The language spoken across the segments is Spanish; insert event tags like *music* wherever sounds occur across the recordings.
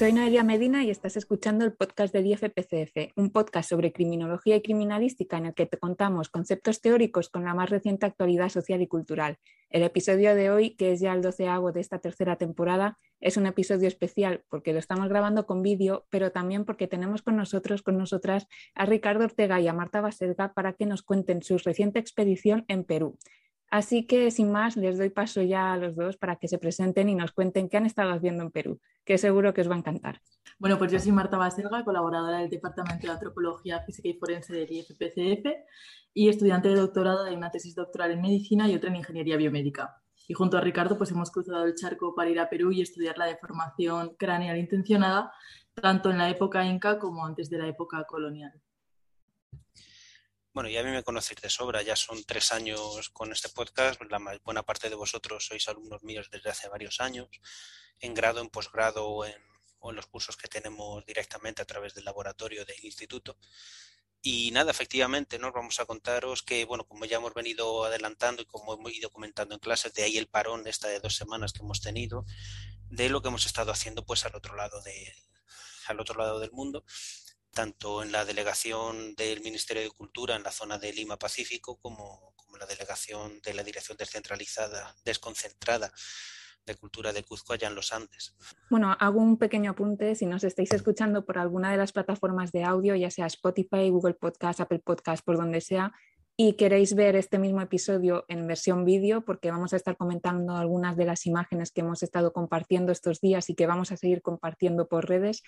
Soy Noelia Medina y estás escuchando el podcast de IFPCF, un podcast sobre criminología y criminalística en el que te contamos conceptos teóricos con la más reciente actualidad social y cultural. El episodio de hoy, que es ya el doceavo de esta tercera temporada, es un episodio especial porque lo estamos grabando con vídeo, pero también porque tenemos con nosotros, con nosotras, a Ricardo Ortega y a Marta Baselga para que nos cuenten su reciente expedición en Perú. Así que, sin más, les doy paso ya a los dos para que se presenten y nos cuenten qué han estado haciendo en Perú, que seguro que os va a encantar. Bueno, pues yo soy Marta Baselga, colaboradora del Departamento de Antropología Física y Forense del IFPCF y estudiante de doctorado de una tesis doctoral en Medicina y otra en Ingeniería Biomédica. Y junto a Ricardo, pues hemos cruzado el charco para ir a Perú y estudiar la deformación craneal intencionada, tanto en la época inca como antes de la época colonial. Bueno, ya a mí me conocéis de sobra, ya son tres años con este podcast, la buena parte de vosotros sois alumnos míos desde hace varios años, en grado, en posgrado o en, los cursos que tenemos directamente a través del laboratorio del instituto. Y nada, efectivamente, nos vamos a contaros que, bueno, como ya hemos venido adelantando y como hemos ido comentando en clases, de ahí el parón esta de dos semanas que hemos tenido, de lo que hemos estado haciendo pues al otro lado de, al otro lado del mundo tanto en la delegación del Ministerio de Cultura en la zona de Lima Pacífico como, como la delegación de la Dirección Descentralizada, Desconcentrada de Cultura de Cuzco allá en los Andes. Bueno, hago un pequeño apunte. Si nos estáis escuchando por alguna de las plataformas de audio, ya sea Spotify, Google Podcast, Apple Podcast, por donde sea, y queréis ver este mismo episodio en versión vídeo, porque vamos a estar comentando algunas de las imágenes que hemos estado compartiendo estos días y que vamos a seguir compartiendo por redes,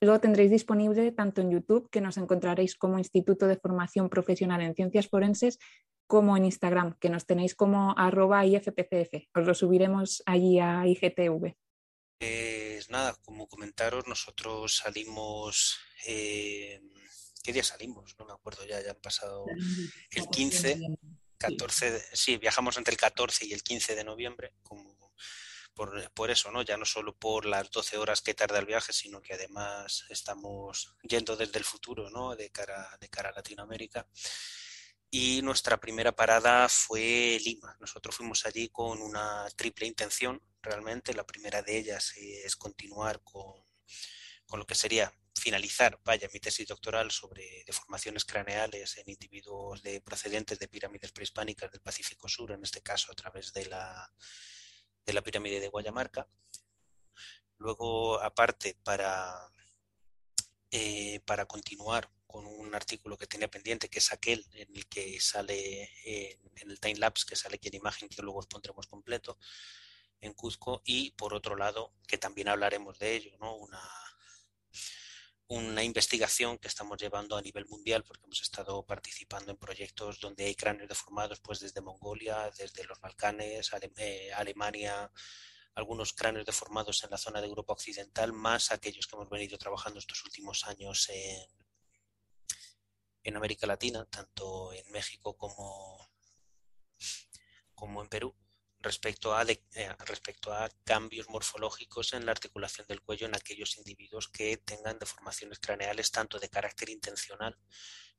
lo tendréis disponible tanto en YouTube, que nos encontraréis como Instituto de Formación Profesional en Ciencias Forenses, como en Instagram, que nos tenéis como arroba IFPCF. Os lo subiremos allí a IGTV. Pues nada, como comentaros, nosotros salimos... Eh, ¿Qué día salimos? No me acuerdo ya, ya han pasado el 15, 14, sí, viajamos entre el 14 y el 15 de noviembre, como por, eso, ¿no? Ya no solo por las 12 horas que tarda el viaje, sino que además estamos yendo desde el futuro, ¿no? De cara, de cara a Latinoamérica. Y nuestra primera parada fue Lima. Nosotros fuimos allí con una triple intención, realmente. La primera de ellas es continuar con, con lo que sería finalizar, vaya, mi tesis doctoral sobre deformaciones craneales en individuos de procedentes de pirámides prehispánicas del Pacífico Sur, en este caso a través de la de la pirámide de Guayamarca. Luego, aparte, para, eh, para continuar con un artículo que tenía pendiente, que es aquel en el que sale en el time lapse, que sale aquí en imagen, que luego os pondremos completo en Cuzco, y por otro lado, que también hablaremos de ello, ¿no? Una, una investigación que estamos llevando a nivel mundial porque hemos estado participando en proyectos donde hay cráneos deformados pues desde Mongolia, desde los Balcanes, eh, Alemania, algunos cráneos deformados en la zona de Europa Occidental, más aquellos que hemos venido trabajando estos últimos años en, en América Latina, tanto en México como, como en Perú respecto a, eh, respecto a cambios morfológicos en la articulación del cuello en aquellos individuos que tengan deformaciones craneales tanto de carácter intencional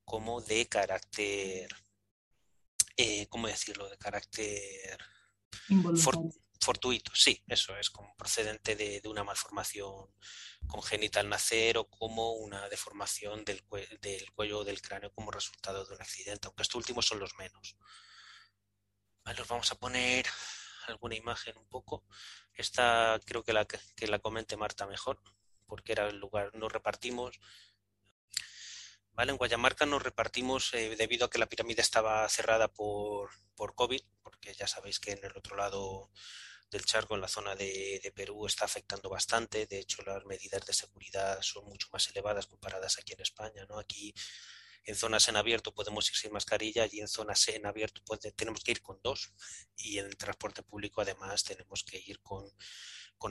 como de carácter, eh, ¿cómo decirlo?, de carácter fortuito, sí, eso es, como procedente de, una malformación congénita al nacer o como una deformación del, del cuello o del cráneo como resultado de un accidente, aunque estos últimos son los menos. Vale, os vamos a poner alguna imagen un poco. Esta creo que la, que la comente Marta mejor, porque era el lugar, nos repartimos. Vale, en Guayamarca nos repartimos eh, debido a que la pirámide estaba cerrada por, por COVID, porque ya sabéis que en el otro lado del charco, en la zona de, de, Perú, está afectando bastante. De hecho, las medidas de seguridad son mucho más elevadas comparadas aquí en España. ¿no? Aquí en zonas en abierto podemos ir sin mascarilla y en zonas en abierto tenemos que ir con dos. Y en el transporte público además tenemos que ir con,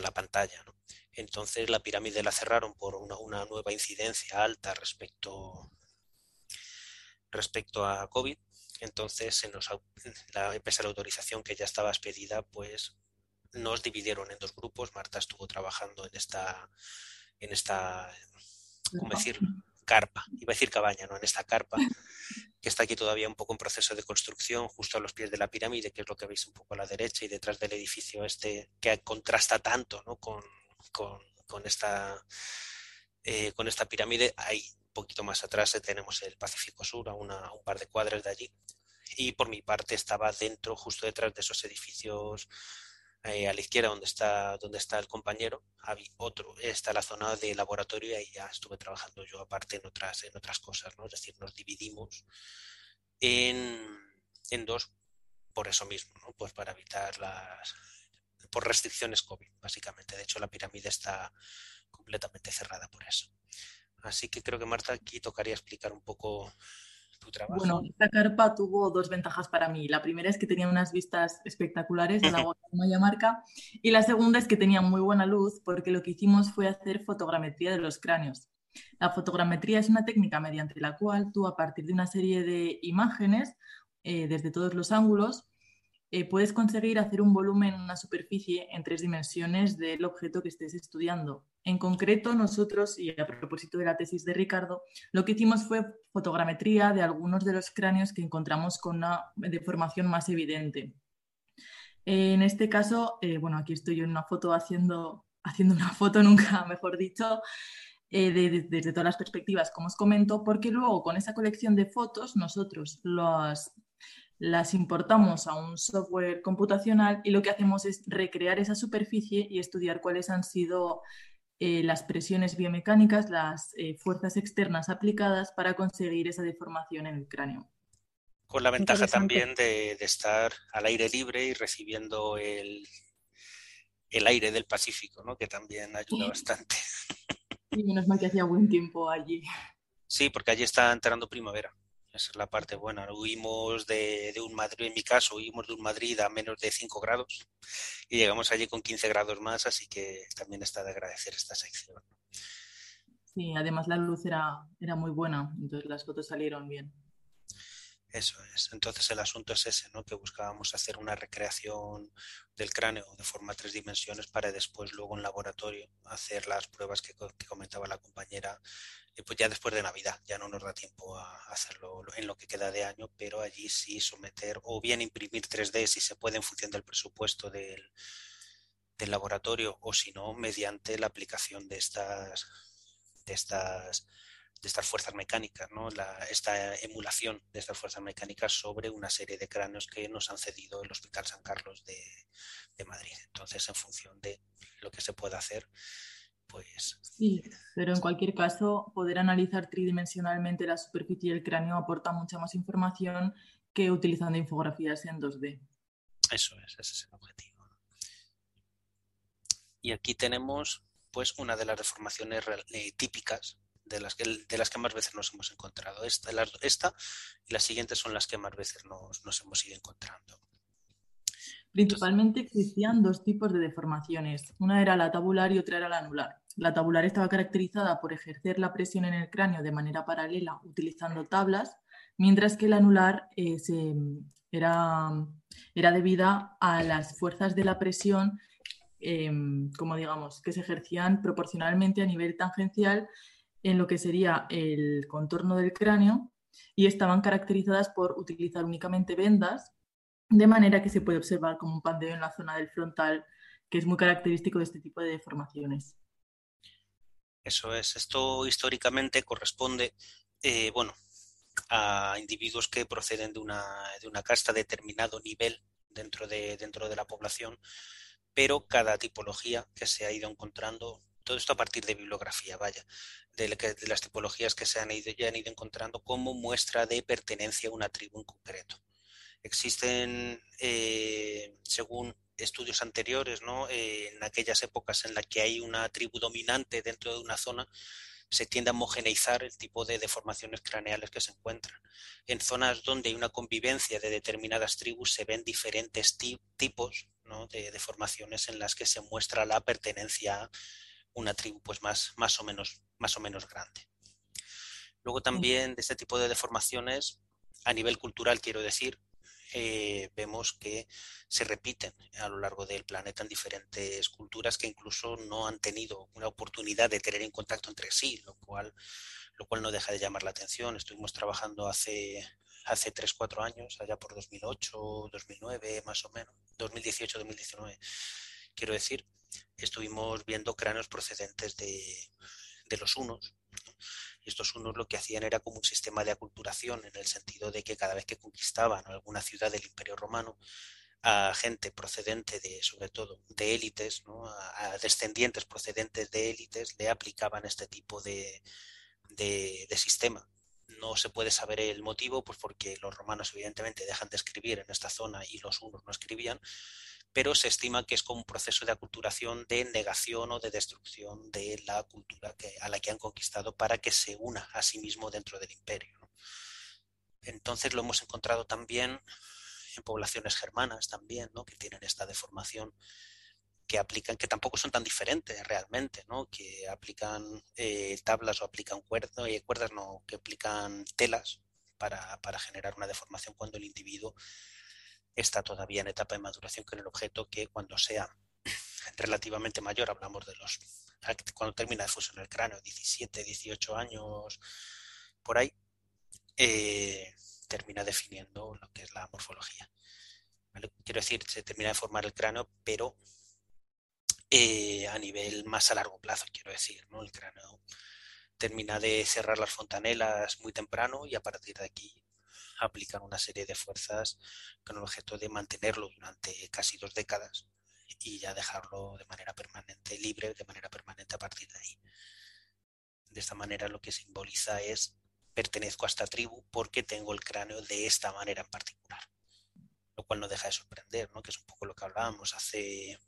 la pantalla. Entonces la pirámide la cerraron por una, nueva incidencia alta respecto, respecto a COVID. Entonces, se nos, la, pese a la autorización que ya estaba expedida, pues nos dividieron en dos grupos. Marta estuvo trabajando en esta, en esta, ¿cómo decirlo? Carpa, iba a decir cabaña, ¿no? En esta carpa, que está aquí todavía un poco en proceso de construcción, justo a los pies de la pirámide, que es lo que veis un poco a la derecha y detrás del edificio este, que contrasta tanto, ¿no? Con, con esta, eh, con esta pirámide. Un poquito más atrás, tenemos el Pacífico Sur, a, una, un par de cuadras de allí. Y por mi parte estaba dentro, justo detrás de esos edificios eh, a la izquierda donde está, donde está el compañero, había otro, está la zona de laboratorio y ahí ya estuve trabajando yo aparte en otras, en otras cosas, ¿no? Es decir, nos dividimos en, en dos por eso mismo, ¿no? Pues para evitar las por restricciones COVID, básicamente. De hecho, la pirámide está completamente cerrada por eso. Así que creo que Marta aquí tocaría explicar un poco bueno, esta carpa tuvo dos ventajas para mí. La primera es que tenía unas vistas espectaculares de la *laughs* de Marca y la segunda es que tenía muy buena luz porque lo que hicimos fue hacer fotogrametría de los cráneos. La fotogrametría es una técnica mediante la cual tú a partir de una serie de imágenes eh, desde todos los ángulos eh, puedes conseguir hacer un volumen, una superficie en tres dimensiones del objeto que estés estudiando. En concreto, nosotros, y a propósito de la tesis de Ricardo, lo que hicimos fue fotogrametría de algunos de los cráneos que encontramos con una deformación más evidente. En este caso, eh, bueno, aquí estoy yo en una foto haciendo, haciendo una foto, *laughs* nunca mejor dicho, eh, desde todas las perspectivas, como os comento, porque luego con esa colección de fotos nosotros los las importamos a un software computacional y lo que hacemos es recrear esa superficie y estudiar cuáles han sido eh, las presiones biomecánicas, las eh, fuerzas externas aplicadas para conseguir esa deformación en el cráneo. Con la ventaja también de, estar al aire libre y recibiendo el, el aire del Pacífico, ¿no? que también ayuda bastante. Y menos mal que hacía buen tiempo allí. Sí, porque allí está entrando primavera. Esa es la parte buena. Huimos de, un Madrid, en mi caso, huimos de un Madrid a menos de 5 grados y llegamos allí con 15 grados más, así que también está de agradecer esta sección. Sí, además la luz era, era muy buena, entonces las fotos salieron bien. Eso es. Entonces el asunto es ese, ¿no? Que buscábamos hacer una recreación del cráneo de forma tres dimensiones para después luego en laboratorio hacer las pruebas que, comentaba la compañera, y pues ya después de Navidad. Ya no nos da tiempo a hacerlo en lo que queda de año, pero allí sí someter o bien imprimir 3D si se puede en función del presupuesto del, del laboratorio o si no mediante la aplicación de estas de estas de estas fuerzas mecánicas, ¿no? esta emulación de estas fuerzas mecánicas sobre una serie de cráneos que nos han cedido el Hospital San Carlos de, Madrid. Entonces, en función de lo que se pueda hacer, pues... Sí, pero en cualquier caso, poder analizar tridimensionalmente la superficie del cráneo aporta mucha más información que utilizando infografías en 2D. Eso es, ese es el objetivo. Y aquí tenemos pues una de las deformaciones eh, típicas de las, que, de las que más veces nos hemos encontrado. Esta, esta y las siguientes son las que más veces nos, nos hemos ido encontrando. Principalmente existían dos tipos de deformaciones. Una era la tabular y otra era la anular. La tabular estaba caracterizada por ejercer la presión en el cráneo de manera paralela utilizando tablas, mientras que la anular eh, era, era debida a las fuerzas de la presión, em, como digamos, que se ejercían proporcionalmente a nivel tangencial en lo que sería el contorno del cráneo y estaban caracterizadas por utilizar únicamente vendas, de manera que se puede observar como un pandeo en la zona del frontal, que es muy característico de este tipo de deformaciones. Eso es, esto históricamente corresponde, eh, bueno, a individuos que proceden de una, de una casta de determinado nivel dentro de, dentro de la población, pero cada tipología que se ha ido encontrando todo esto a partir de bibliografía, vaya, de, las tipologías que se han ido, ya han ido encontrando como muestra de pertenencia a una tribu en concreto. Existen, eh, según estudios anteriores, ¿no? Eh, en aquellas épocas en las que hay una tribu dominante dentro de una zona, se tiende a homogeneizar el tipo de deformaciones craneales que se encuentran. En zonas donde hay una convivencia de determinadas tribus se ven diferentes tipos de deformaciones en las que se muestra la pertenencia una tribu pues más, más, o menos, más o menos grande. Luego también de este tipo de deformaciones, a nivel cultural quiero decir, eh, vemos que se repiten a lo largo del planeta en diferentes culturas que incluso no han tenido una oportunidad de tener en contacto entre sí, lo cual, lo cual no deja de llamar la atención. Estuvimos trabajando hace, hace 3, 4 años, allá por 2008, 2009, más o menos, 2018, 2019, quiero decir, estuvimos viendo cráneos procedentes de, de los unos. Estos unos lo que hacían era como un sistema de aculturación, en el sentido de que cada vez que conquistaban alguna ciudad del Imperio Romano, a gente procedente de, sobre todo, de élites, a, descendientes procedentes de élites, le aplicaban este tipo de, de, sistema. No se puede saber el motivo, pues porque los romanos evidentemente dejan de escribir en esta zona y los unos no escribían, pero se estima que es como un proceso de aculturación de negación o de destrucción de la cultura a la que han conquistado para que se una a sí mismo dentro del imperio. Entonces lo hemos encontrado también en poblaciones germanas también, ¿no? que tienen esta deformación que aplican, que tampoco son tan diferentes realmente, ¿no? que aplican eh, tablas o aplican cuerdas, y cuerdas no, que aplican telas para, generar una deformación cuando el individuo está todavía en etapa de maduración con el objeto que cuando sea *clears throat* relativamente mayor, hablamos de los, cuando termina de fusionar el cráneo, 17, 18 años, por ahí, eh, termina definiendo lo que es la morfología. Quiero decir, se termina de formar el cráneo, pero eh, a nivel más a largo plazo, quiero decir, ¿no? El cráneo termina de cerrar las fontanelas muy temprano y a partir de aquí aplican una serie de fuerzas con el objeto de mantenerlo durante casi dos décadas y ya dejarlo de manera permanente, libre de manera permanente a partir de ahí. De esta manera lo que simboliza es pertenezco a esta tribu porque tengo el cráneo de esta manera en particular. Lo cual no deja de sorprender, ¿no? que es un poco lo que hablábamos hace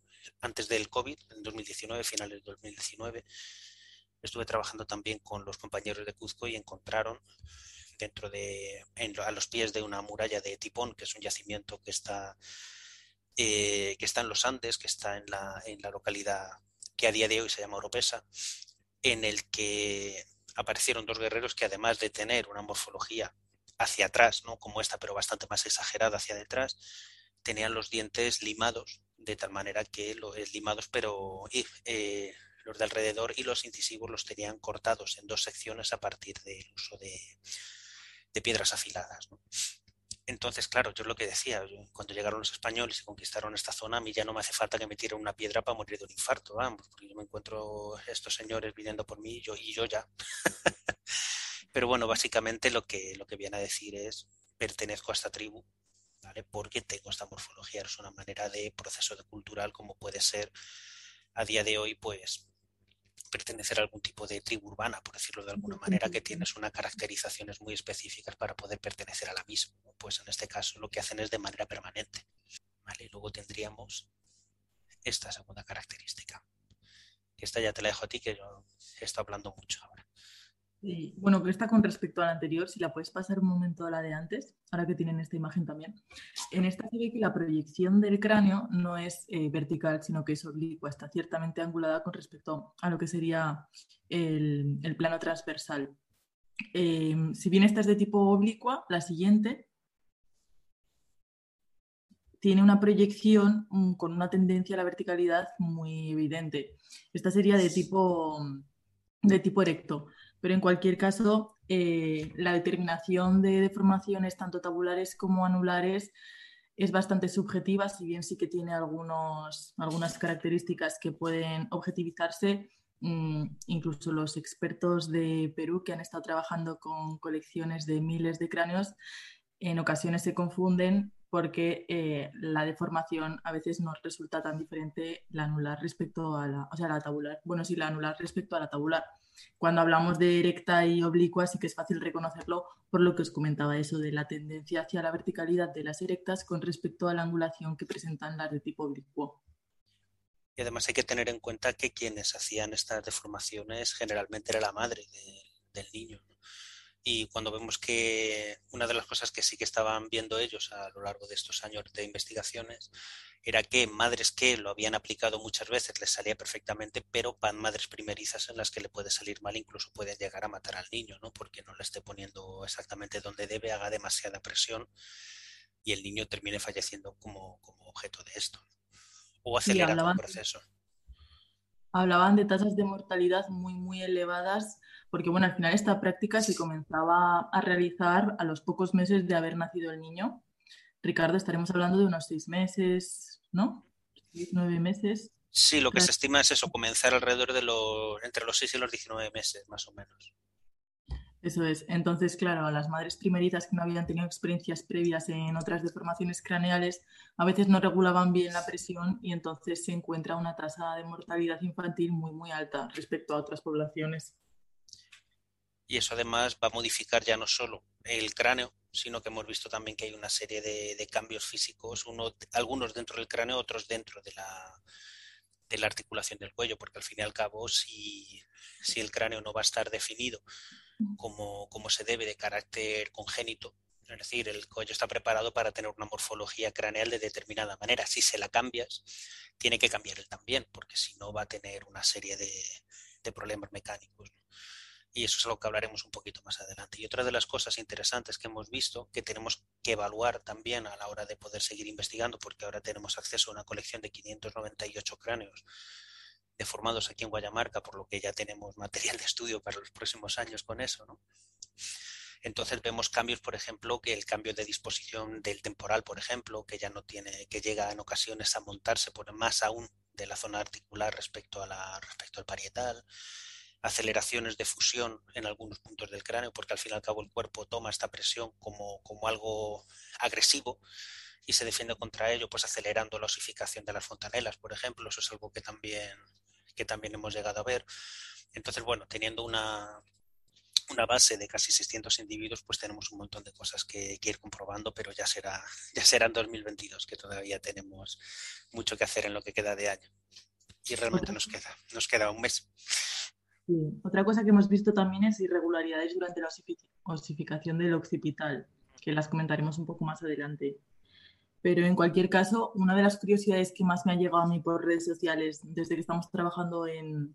antes del COVID, en 2019, finales de 2019. Estuve trabajando también con los compañeros de Cuzco y encontraron dentro de, a los pies de una muralla de Tipón, que es un yacimiento que está, eh, que está en los Andes, que está en la, en la localidad que a día de hoy se llama Oropesa, en el que aparecieron dos guerreros que además de tener una morfología hacia atrás, ¿no? como esta, pero bastante más exagerada hacia detrás, tenían los dientes limados, de tal manera que los limados, pero eh, los de alrededor y los incisivos los tenían cortados en dos secciones a partir del uso de, de piedras afiladas. Entonces, claro, yo es lo que decía, cuando llegaron los españoles y conquistaron esta zona, a mí ya no me hace falta que me tiren una piedra para morir de un infarto, vamos, porque yo me encuentro estos señores viniendo por mí yo, y yo ya. *laughs* Pero bueno, básicamente lo que, lo que viene a decir es, pertenezco a esta tribu, ¿vale? Porque tengo esta morfología, es una manera de proceso de cultural como puede ser a día de hoy, pues pertenecer a algún tipo de tribu urbana, por decirlo de alguna manera, que tienes unas caracterizaciones muy específicas para poder pertenecer a la misma. Pues en este caso lo que hacen es de manera permanente. ¿vale? Luego tendríamos esta segunda característica. Esta ya te la dejo a ti, que yo he estado hablando mucho ahora. Bueno, que está con respecto a la anterior, si la puedes pasar un momento a la de antes, ahora que tienen esta imagen también. En esta se ve que la proyección del cráneo no es eh, vertical, sino que es oblicua, está ciertamente angulada con respecto a lo que sería el, plano transversal. Em, si bien esta es de tipo oblicua, la siguiente tiene una proyección mm, con una tendencia a la verticalidad muy evidente. Esta sería de tipo, de tipo erecto pero en cualquier caso, eh, la determinación de deformaciones tanto tabulares como anulares es bastante subjetiva, si bien sí que tiene algunos, algunas características que pueden objetivizarse. Mm, incluso los expertos de Perú que han estado trabajando con colecciones de miles de cráneos en ocasiones se confunden porque eh, la deformación a veces nos resulta tan diferente la anular respecto a la, o sea, la tabular. Bueno, sí, la anular respecto a la tabular. Cuando hablamos de erecta y oblicua sí que es fácil reconocerlo por lo que os comentaba eso de la tendencia hacia la verticalidad de las erectas con respecto a la angulación que presentan las de tipo oblicuo. Y además hay que tener en cuenta que quienes hacían estas deformaciones generalmente era la madre del niño. Y cuando vemos que una de las cosas que sí que estaban viendo ellos a lo largo de estos años de investigaciones era que madres que lo habían aplicado muchas veces les salía perfectamente, pero van madres primerizas en las que le puede salir mal, incluso pueden llegar a matar al niño, ¿no? Porque no le esté poniendo exactamente donde debe, haga demasiada presión y el niño termine falleciendo como, objeto de esto. O acelera el proceso. Hablaban de tasas de mortalidad muy, muy elevadas, porque bueno, al final esta práctica se comenzaba a realizar a los pocos meses de haber nacido el niño Ricardo, estaremos hablando de unos seis meses, ¿no? nueve meses. Sí, lo que se estima es eso, comenzar alrededor de los, entre los 6 y los 19 meses, más o menos. Eso es. Entonces, claro, a las madres primeritas que no habían tenido experiencias previas en otras deformaciones craneales, a veces no regulaban bien la presión y entonces se encuentra una tasa de mortalidad infantil muy, muy alta respecto a otras poblaciones. Y eso además va a modificar ya no solo el cráneo, sino que hemos visto también que hay una serie de, cambios físicos, uno, algunos dentro del cráneo, otros dentro de la, de la articulación del cuello, porque al fin y al cabo, si, si el cráneo no va a estar definido como, como se debe de carácter congénito, es decir, el cuello está preparado para tener una morfología craneal de determinada manera. Si se la cambias, tiene que cambiar él también, porque si no va a tener una serie de, problemas mecánicos y eso es algo que hablaremos un poquito más adelante. Y otra de las cosas interesantes que hemos visto, que tenemos que evaluar también a la hora de poder seguir investigando, porque ahora tenemos acceso a una colección de 598 cráneos deformados aquí en Guayamarca, por lo que ya tenemos material de estudio para los próximos años con eso, ¿no? Entonces vemos cambios, por ejemplo, que el cambio de disposición del temporal, por ejemplo, que ya no tiene, que llega en ocasiones a montarse por más aún de la zona articular respecto a la, respecto al parietal aceleraciones de fusión en algunos puntos del cráneo, porque al fin y al cabo el cuerpo toma esta presión como, como algo agresivo y se defiende contra ello, pues acelerando la osificación de las fontanelas, por ejemplo. Eso es algo que también, que también hemos llegado a ver. Entonces, bueno, teniendo una, una base de casi 600 individuos, pues tenemos un montón de cosas que, que, ir comprobando, pero ya será, *laughs* ya será en 2022, que todavía tenemos mucho que hacer en lo que queda de año. Y realmente nos queda, nos queda un mes. Otra cosa que hemos visto también es irregularidades durante la osificación del occipital, que las comentaremos un poco más adelante. Pero en cualquier caso, una de las curiosidades que más me ha llegado a mí por redes sociales desde que estamos trabajando en,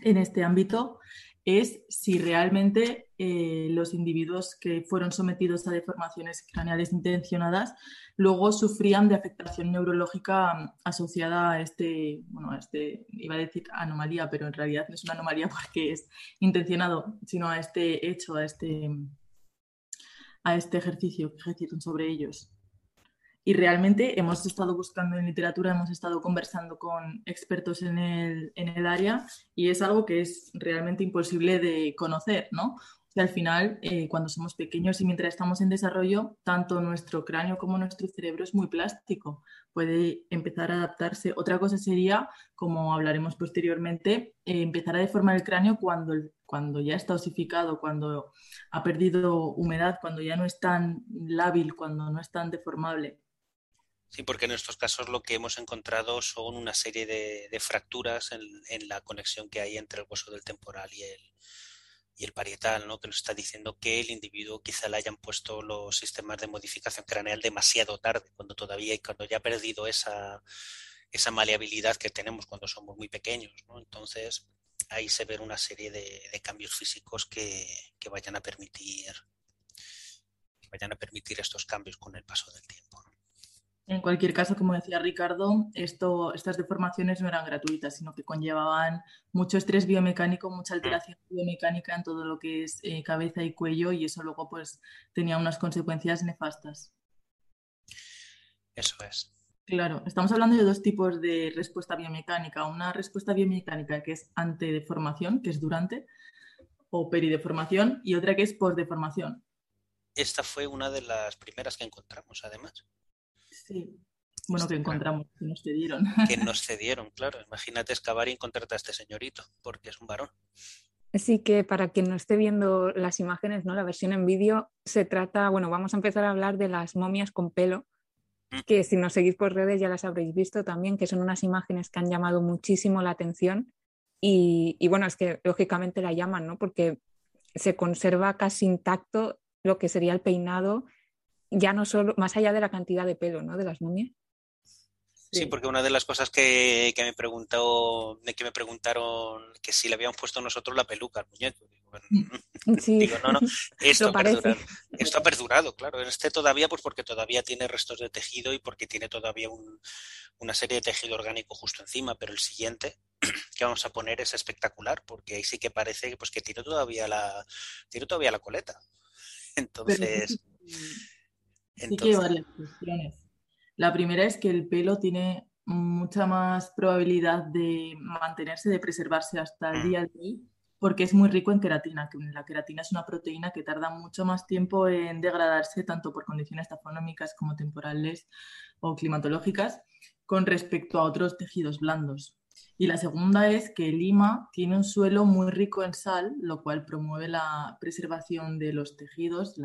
en este ámbito es si realmente eh, los individuos que fueron sometidos a deformaciones craneales intencionadas luego sufrían de afectación neurológica mm, asociada a este, bueno, a este, iba a decir anomalía, pero en realidad no es una anomalía *laughs* porque es intencionado, sino a este hecho, a este, a este ejercicio que ejercitan sobre ellos. Y realmente hemos estado buscando en literatura, hemos estado conversando con expertos en el, en el área y es algo que es realmente imposible de conocer, ¿no? Al final, eh, cuando somos pequeños y mientras estamos en desarrollo, tanto nuestro cráneo como nuestro cerebro es muy plástico, puede empezar a adaptarse. Otra cosa sería, como hablaremos posteriormente, eh, empezar a deformar el cráneo cuando, cuando ya está osificado, cuando ha perdido humedad, cuando ya no es tan lábil, cuando no es tan deformable. Sí, porque en estos casos lo que hemos encontrado son una serie de, fracturas en, la conexión que hay entre el hueso del temporal y el, y el parietal, ¿no? que nos está diciendo que el individuo quizá le hayan puesto los sistemas de modificación craneal demasiado tarde, cuando todavía cuando ya ha perdido esa, esa maleabilidad que tenemos cuando somos muy pequeños. ¿no? Entonces, ahí se ven una serie de, de cambios físicos que, que, vayan a permitir que vayan a permitir estos cambios con el paso del tiempo. En cualquier caso, como decía Ricardo, esto, estas deformaciones no eran gratuitas, sino que conllevaban mucho estrés biomecánico, mucha mm. alteración biomecánica en todo lo que es eh, cabeza y cuello y eso luego pues tenía unas consecuencias nefastas. Eso es. Claro, estamos hablando de dos tipos de respuesta biomecánica. Una respuesta biomecánica que es antedeformación, que es durante, o perideformación, y otra que es postdeformación. Esta fue una de las primeras que encontramos, además. Sí. Bueno, que encontramos, que nos cedieron. Que nos cedieron, claro. Imagínate excavar y encontrarte a este señorito, porque es un varón. Así que para quien no esté viendo las imágenes, ¿no? La versión en vídeo se trata, bueno, vamos a empezar a hablar de las momias con pelo, mm. que si nos seguís por redes ya las habréis visto también, que son unas imágenes que han llamado muchísimo la atención y, y bueno, es que lógicamente la llaman, ¿no? Porque se conserva casi intacto lo que sería el peinado ya no solo, más allá de la cantidad de pelo, ¿no? De las momias. Sí, porque una de las cosas que, me preguntó, que me preguntaron que si le habíamos puesto nosotros la peluca al muñeco. Digo, *laughs* *laughs* no, no, esto ha, perdurado, esto ha perdurado, claro. Este todavía, pues porque todavía tiene restos de tejido y porque tiene todavía una serie de tejido orgánico justo encima, pero el siguiente *clears throat* que vamos a poner es espectacular, porque ahí sí que parece pues, que tiene todavía la, tiene todavía la coleta. *laughs* Entonces. Sí que hay varias cuestiones. La primera es que el pelo tiene mucha más probabilidad de mantenerse, de preservarse hasta el mm. día de hoy, porque es muy rico en queratina, que la queratina es una proteína que tarda mucho más tiempo en degradarse, tanto por condiciones tafonómicas como temporales o climatológicas, con respecto a otros tejidos blandos. Y la segunda es que Lima tiene un suelo muy rico en sal, lo cual promueve la preservación de los tejidos.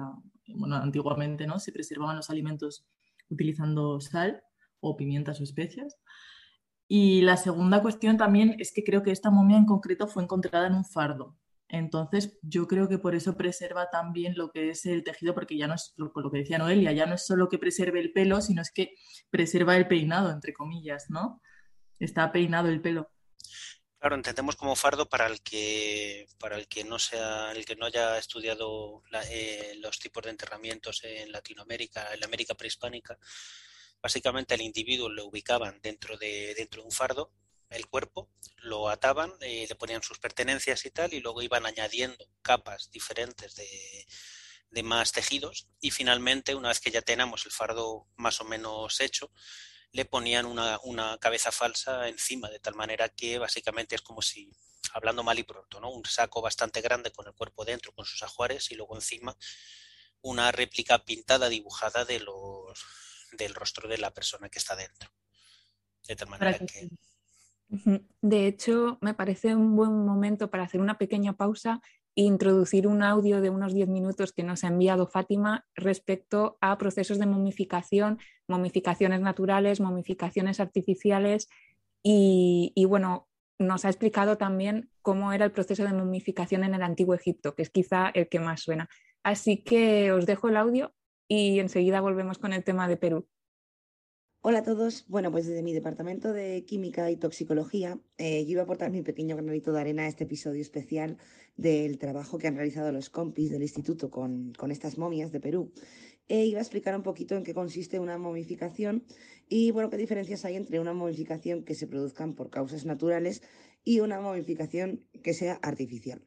bueno, antiguamente ¿no? se preservaban los alimentos utilizando sal o pimientas o especias. Y la segunda cuestión también es que creo que esta momia en concreto fue encontrada en un fardo. Entonces, yo creo que por eso preserva también lo que es el tejido, porque ya no es lo que decía Noelia, ya no es solo que preserve el pelo, sino es que preserva el peinado, entre comillas, ¿no? Está peinado el pelo. Claro, entendemos como fardo para el que para el que no sea el que no haya estudiado eh, los tipos de enterramientos en Latinoamérica, en la América prehispánica. Básicamente el individuo lo ubicaban dentro de dentro de un fardo, el cuerpo, lo ataban, eh, le ponían sus pertenencias y tal, y luego iban añadiendo capas diferentes de, de más tejidos y finalmente una vez que ya tenemos el fardo más o menos hecho le ponían una, una, cabeza falsa encima, de tal manera que básicamente es como si, hablando mal y pronto, ¿no? un saco bastante grande con el cuerpo dentro, con sus ajuares, y luego encima una réplica pintada, dibujada de los, del rostro de la persona que está dentro. De tal manera que... De hecho, me parece un buen momento para hacer una pequeña pausa introducir un audio de unos 10 minutos que nos ha enviado Fátima respecto a procesos de momificación, momificaciones naturales, momificaciones artificiales y, bueno, nos ha explicado también cómo era el proceso de momificación en el antiguo Egipto, que es quizá el que más suena. Así que os dejo el audio y enseguida volvemos con el tema de Perú. Hola a todos. Bueno, pues desde mi departamento de Química y Toxicología, eh, yo iba a aportar mi pequeño granito de arena a este episodio especial del trabajo que han realizado los compis del instituto con, estas momias de Perú. E iba a explicar un poquito en qué consiste una momificación y, bueno, qué diferencias hay entre una momificación que se produzcan por causas naturales y una momificación que sea artificial.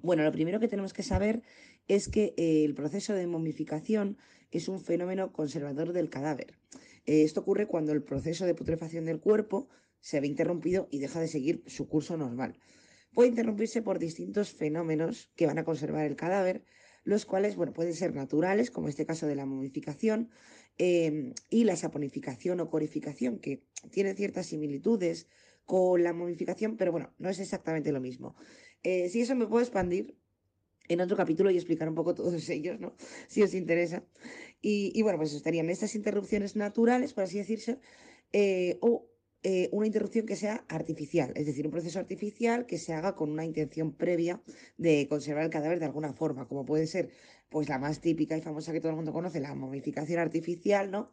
Bueno, lo primero que tenemos que saber es que eh, el proceso de momificación es un fenómeno conservador del cadáver. Eh, esto ocurre cuando el proceso de putrefacción del cuerpo se ve interrumpido y deja de seguir su curso normal. Puede interrumpirse por distintos fenómenos que van a conservar el cadáver, los cuales bueno, pueden ser naturales, como este caso de la momificación, em, y la saponificación o corificación, que tienen ciertas similitudes con la momificación, pero bueno, no es exactamente lo mismo. Eh, si eso me puedo expandir, en otro capítulo y explicar un poco *laughs* todos ellos, ¿no? Si os interesa. Y, bueno, pues estarían estas interrupciones naturales, por así decirse, eh, o eh, una interrupción que sea artificial, es decir, un proceso artificial que se haga con una intención previa de conservar el cadáver de alguna forma, como puede ser pues la más típica y famosa que todo el mundo conoce, la momificación artificial, ¿no?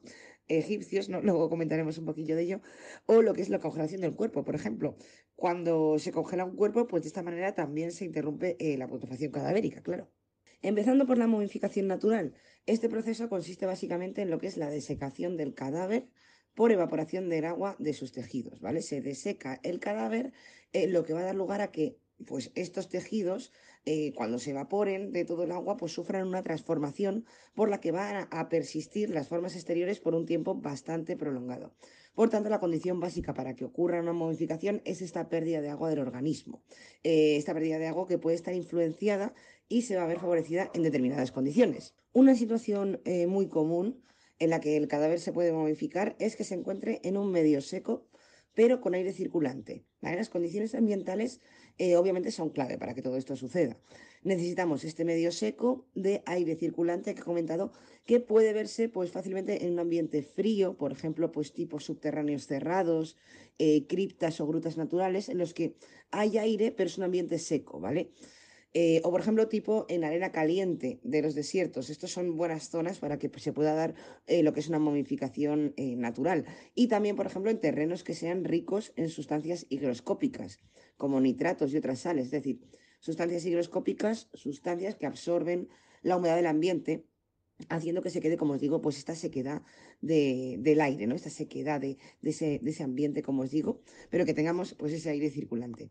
egipcios, ¿no? luego comentaremos un poquillo de ello, o lo que es la congelación del cuerpo, por ejemplo. Cuando se congela un cuerpo, pues de esta manera también se interrumpe eh, la putrefacción cadavérica, claro. Empezando por la momificación natural, este proceso consiste básicamente en lo que es la desecación del cadáver por evaporación del agua de sus tejidos, ¿vale? Se deseca el cadáver, eh, lo que va a dar lugar a que pues estos tejidos, eh, cuando se evaporen de todo el agua, pues sufran una transformación por la que van a, persistir las formas exteriores por un tiempo bastante prolongado. Por tanto, la condición básica para que ocurra una modificación es esta pérdida de agua del organismo. Eh, esta pérdida de agua que puede estar influenciada y se va a ver favorecida en determinadas condiciones. Una situación muy común en la que el cadáver se puede modificar es que se encuentre en un medio seco, pero con aire circulante. Las condiciones ambientales eh, obviamente son clave para que todo esto suceda. Necesitamos este medio seco de aire circulante que he comentado que puede verse pues fácilmente en un ambiente frío, por ejemplo, pues tipos subterráneos cerrados, eh, criptas o grutas naturales en los que hay aire pero es un ambiente seco, ¿vale? Eh, o por ejemplo, tipo en arena caliente de los desiertos. Estos son buenas zonas para que se pueda dar lo que es una momificación natural. Y también, por ejemplo, en terrenos que sean ricos en sustancias higroscópicas como nitratos y otras sales, es decir, sustancias higroscópicas, sustancias que absorben la humedad del ambiente, haciendo que se quede, como os digo, pues esta sequedad del aire, ¿no? Esta sequedad de, ese, ambiente, como os digo, pero que tengamos pues ese aire circulante.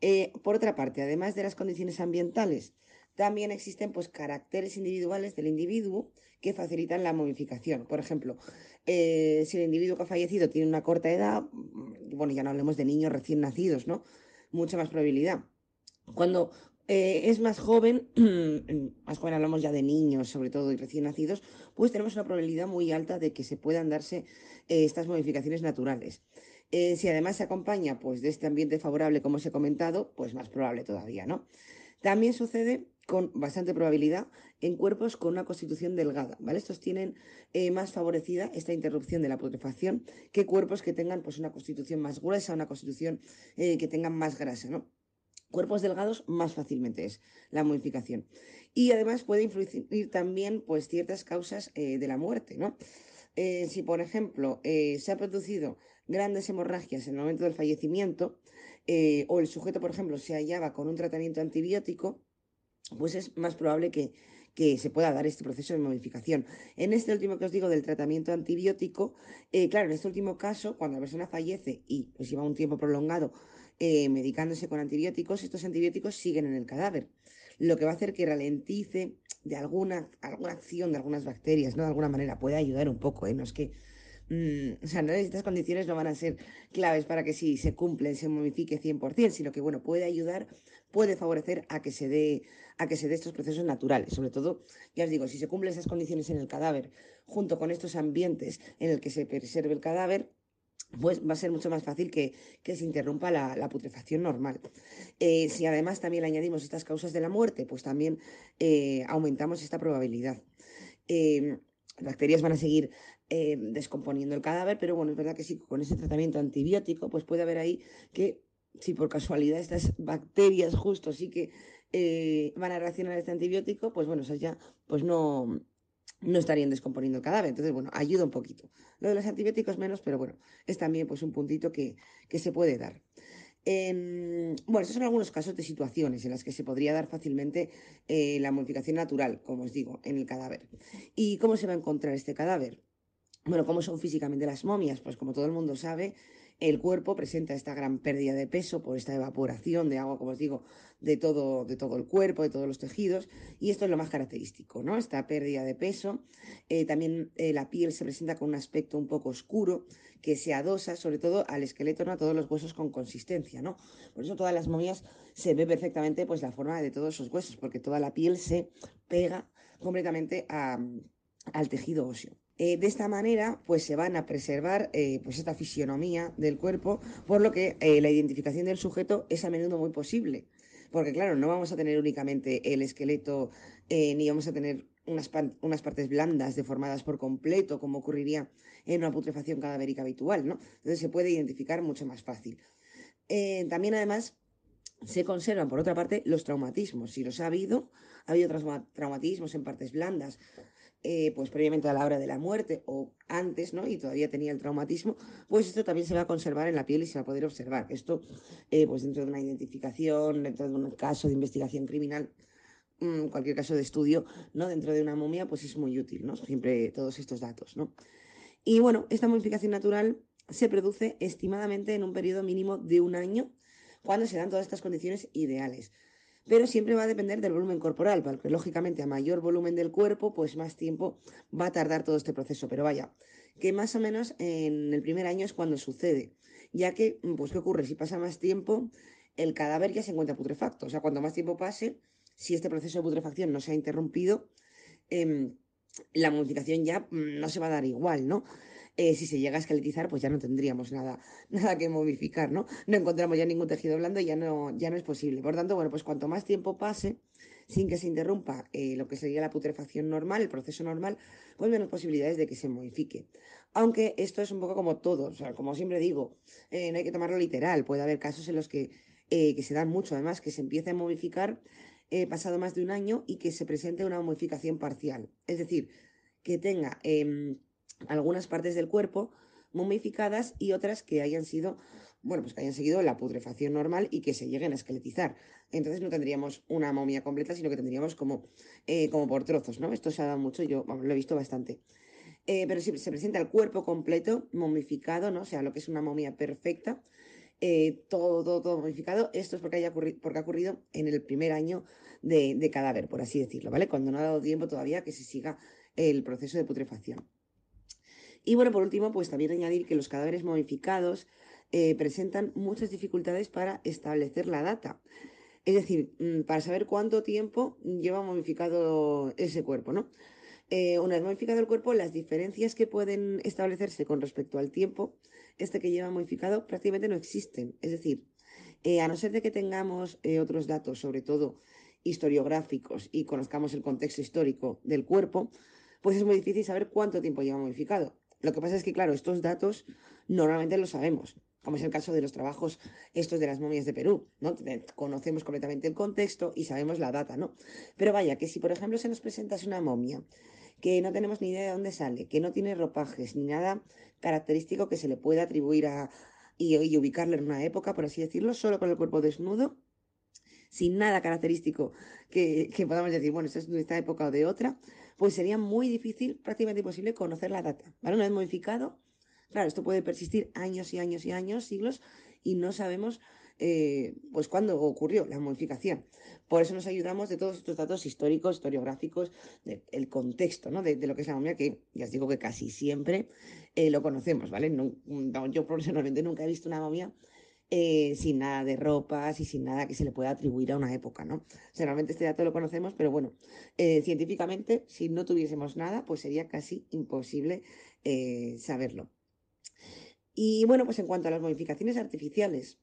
Eh, por otra parte, además de las condiciones ambientales, también existen pues, caracteres individuales del individuo que facilitan la momificación. Por ejemplo, eh, si el individuo que ha fallecido tiene una corta edad, mm, bueno, ya no hablemos de niños recién nacidos, ¿no? Mucha más probabilidad. Cuando eh, es más joven, *clears throat* más joven hablamos ya de niños sobre todo y recién nacidos, pues tenemos una probabilidad muy alta de que se puedan darse estas modificaciones naturales. Si además se acompaña pues, de este ambiente favorable, como os he comentado, pues más probable todavía, ¿no? También sucede con bastante probabilidad en cuerpos con una constitución delgada, ¿vale? Estos tienen eh, más favorecida esta interrupción de la putrefacción que cuerpos que tengan pues, una constitución más gruesa, una constitución eh, que tengan más grasa, ¿no? Cuerpos delgados más fácilmente es la modificación. Y además puede influir también pues, ciertas causas eh, de la muerte, ¿no? si, por ejemplo, se ha producido grandes hemorragias en el momento del fallecimiento, o el sujeto, por ejemplo, se hallaba con un tratamiento antibiótico, pues es más probable que, se pueda dar este proceso de modificación. En este último que os digo del tratamiento antibiótico, eh, claro, en este último caso, cuando la persona fallece y pues lleva un tiempo prolongado eh, medicándose con antibióticos, estos antibióticos siguen en el cadáver, lo que va a hacer que ralentice de alguna, alguna acción de algunas bacterias, ¿no? De alguna manera puede ayudar un poco, ¿eh? No es que Mm, o sea, no, estas condiciones no van a ser claves para que si se cumplen se momifique 100%, sino que, bueno, puede ayudar, puede favorecer a que se dé a que se dé estos procesos naturales. Sobre todo, ya os digo, si se cumplen esas condiciones en el cadáver, junto con estos ambientes en el que se preserve el cadáver, pues va a ser mucho más fácil que, se interrumpa la, putrefacción normal. Eh, si además también añadimos estas causas de la muerte, pues también eh, aumentamos esta probabilidad. Eh, bacterias van a seguir eh, descomponiendo el cadáver, pero bueno, es verdad que sí, con ese tratamiento antibiótico, pues puede haber ahí que si por casualidad estas bacterias justo sí que eh, van a reaccionar a este antibiótico, pues bueno, esas ya pues no, no estarían descomponiendo el cadáver. Entonces, bueno, ayuda un poquito. Lo de los antibióticos menos, pero bueno, es también pues un puntito que, que se puede dar bueno, estos son algunos casos de situaciones en las que se podría dar fácilmente eh, la modificación natural, como os digo, en el cadáver. ¿Y cómo se va a encontrar este cadáver? Bueno, ¿cómo son físicamente las momias? Pues como todo el mundo sabe, el cuerpo presenta esta gran pérdida de peso por esta evaporación de agua, como os digo, de todo, de todo el cuerpo, de todos los tejidos, y esto es lo más característico, ¿no? Esta pérdida de peso. Eh, también eh, la piel se presenta con un aspecto un poco oscuro, que se adosa sobre todo al esqueleto, ¿no? a todos los huesos con consistencia, ¿no? Por eso todas las momias se ve perfectamente pues la forma de todos esos huesos, porque toda la piel se pega completamente al tejido óseo. Eh, de esta manera, pues se van a preservar eh, pues esta fisionomía del cuerpo, por lo que eh, la identificación del sujeto es a menudo muy posible. Porque claro, no vamos a tener únicamente el esqueleto, ni vamos a tener unas, unas, partes blandas deformadas por completo, como ocurriría en una putrefacción cadavérica habitual, ¿no? Entonces se puede identificar mucho más fácil. también además se conservan, por otra parte, los traumatismos. Si los ha habido, ha habido traumatismos en partes blandas, eh, pues previamente a la hora de la muerte o antes, ¿no? Y todavía tenía el traumatismo, pues esto también se va a conservar en la piel y se va a poder observar. Esto, eh, pues dentro de una identificación, dentro de un caso de investigación criminal, mm, cualquier caso de estudio, ¿no? Dentro de una momia, pues es muy útil, ¿no? Siempre todos estos datos, ¿no? Y bueno, esta modificación natural se produce estimadamente en un periodo mínimo de un año cuando se dan todas estas condiciones ideales pero siempre va a depender del volumen corporal, porque lógicamente a mayor volumen del cuerpo, pues más tiempo va a tardar todo este proceso. Pero vaya, que más o menos en el primer año es cuando sucede, ya que, pues, ¿qué ocurre? Si pasa más tiempo, el cadáver ya se encuentra putrefacto. O sea, cuanto más tiempo pase, si este proceso de putrefacción no se ha interrumpido, em, la modificación ya mm, no se va a dar igual, ¿no? Eh, si se llega a esqueletizar, pues ya no tendríamos nada, *laughs* nada que modificar, ¿no? No encontramos ya ningún tejido blando y ya no, ya no es posible. Por tanto, bueno, pues cuanto más tiempo pase sin que se interrumpa eh, lo que sería la putrefacción normal, el proceso normal, pues menos posibilidades de que se modifique. Aunque esto es un poco como todo, o sea, como siempre digo, eh, no hay que tomarlo literal, puede haber casos en los que, que se dan mucho, además, que se empiece a modificar pasado más de un año y que se presente una modificación parcial. Es decir, que tenga em, algunas partes del cuerpo momificadas y otras que hayan sido, bueno, pues que hayan seguido la putrefacción normal y que se lleguen a esqueletizar. Entonces no tendríamos una momia completa, sino que tendríamos como, eh, como por trozos, ¿no? Esto se ha dado mucho, yo lo he visto bastante. Eh, pero si se presenta el cuerpo completo, momificado, ¿no? O sea, lo que es una momia perfecta, eh, todo, todo, momificado. Esto es porque, porque ha ocurrido en el primer año de, cadáver, por así decirlo, ¿vale? Cuando no ha dado tiempo todavía que se siga el proceso de putrefacción. Y bueno, por último, pues también añadir que los cadáveres momificados eh, presentan muchas dificultades para establecer la data. Es decir, mm, para saber cuánto tiempo lleva momificado ese cuerpo, ¿no? Eh, una vez modificado el cuerpo, las diferencias que pueden establecerse con respecto al tiempo, este que lleva modificado, prácticamente no existen. Es decir, eh, a no ser de que tengamos eh, otros datos, sobre todo historiográficos, y conozcamos el contexto histórico del cuerpo, pues es muy difícil saber cuánto tiempo lleva modificado. Lo que pasa es que, claro, estos datos normalmente los sabemos, como es el caso de los trabajos estos de las momias de Perú, ¿no? Conocemos completamente el contexto y sabemos la data, ¿no? Pero vaya, que si por ejemplo se nos presenta una momia que no tenemos ni idea de dónde sale, que no tiene ropajes ni nada característico que se le pueda atribuir a y, y en una época, por así decirlo, solo con el cuerpo desnudo, sin nada característico que, podamos decir, bueno, esto es de esta época o de otra, pues sería muy difícil, prácticamente imposible, conocer la data. ¿vale? Una vez modificado, claro, esto puede persistir años y años y años, siglos, y no sabemos eh, pues cuándo ocurrió la modificación. Por eso nos ayudamos de todos estos datos históricos, historiográficos, del contexto ¿no? de, lo que es la momia, que ya os digo que casi siempre eh, lo conocemos, ¿vale? Yo *laughs* personalmente nunca he visto una momia eh, sin nada de ropas y sin nada que se le pueda atribuir a una época, ¿no? realmente este dato lo conocemos, pero bueno, científicamente, si no tuviésemos nada, pues sería casi imposible saberlo. Y bueno, pues en cuanto a las modificaciones artificiales,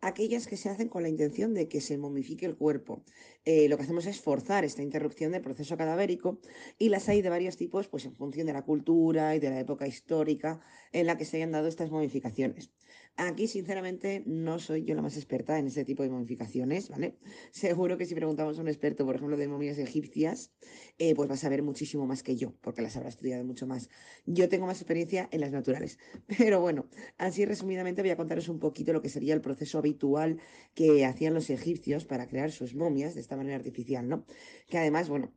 aquellas que se hacen con la intención de que se momifique el cuerpo. Eh, lo que hacemos es forzar esta interrupción del proceso cadavérico y las hay de varios tipos, pues en función de la cultura y de la época histórica en la que se hayan dado estas modificaciones. Aquí, sinceramente, no soy yo la más experta en este tipo de momificaciones, ¿vale? *laughs* Seguro que si preguntamos a un experto, por ejemplo, de momias egipcias, eh, pues va a saber muchísimo más que yo, porque las habrá estudiado mucho más. Yo tengo más experiencia en las naturales. *laughs* Pero bueno, así resumidamente voy a contaros un poquito lo que sería el proceso habitual que hacían los egipcios para crear sus momias de esta manera artificial, ¿no? Que además, bueno,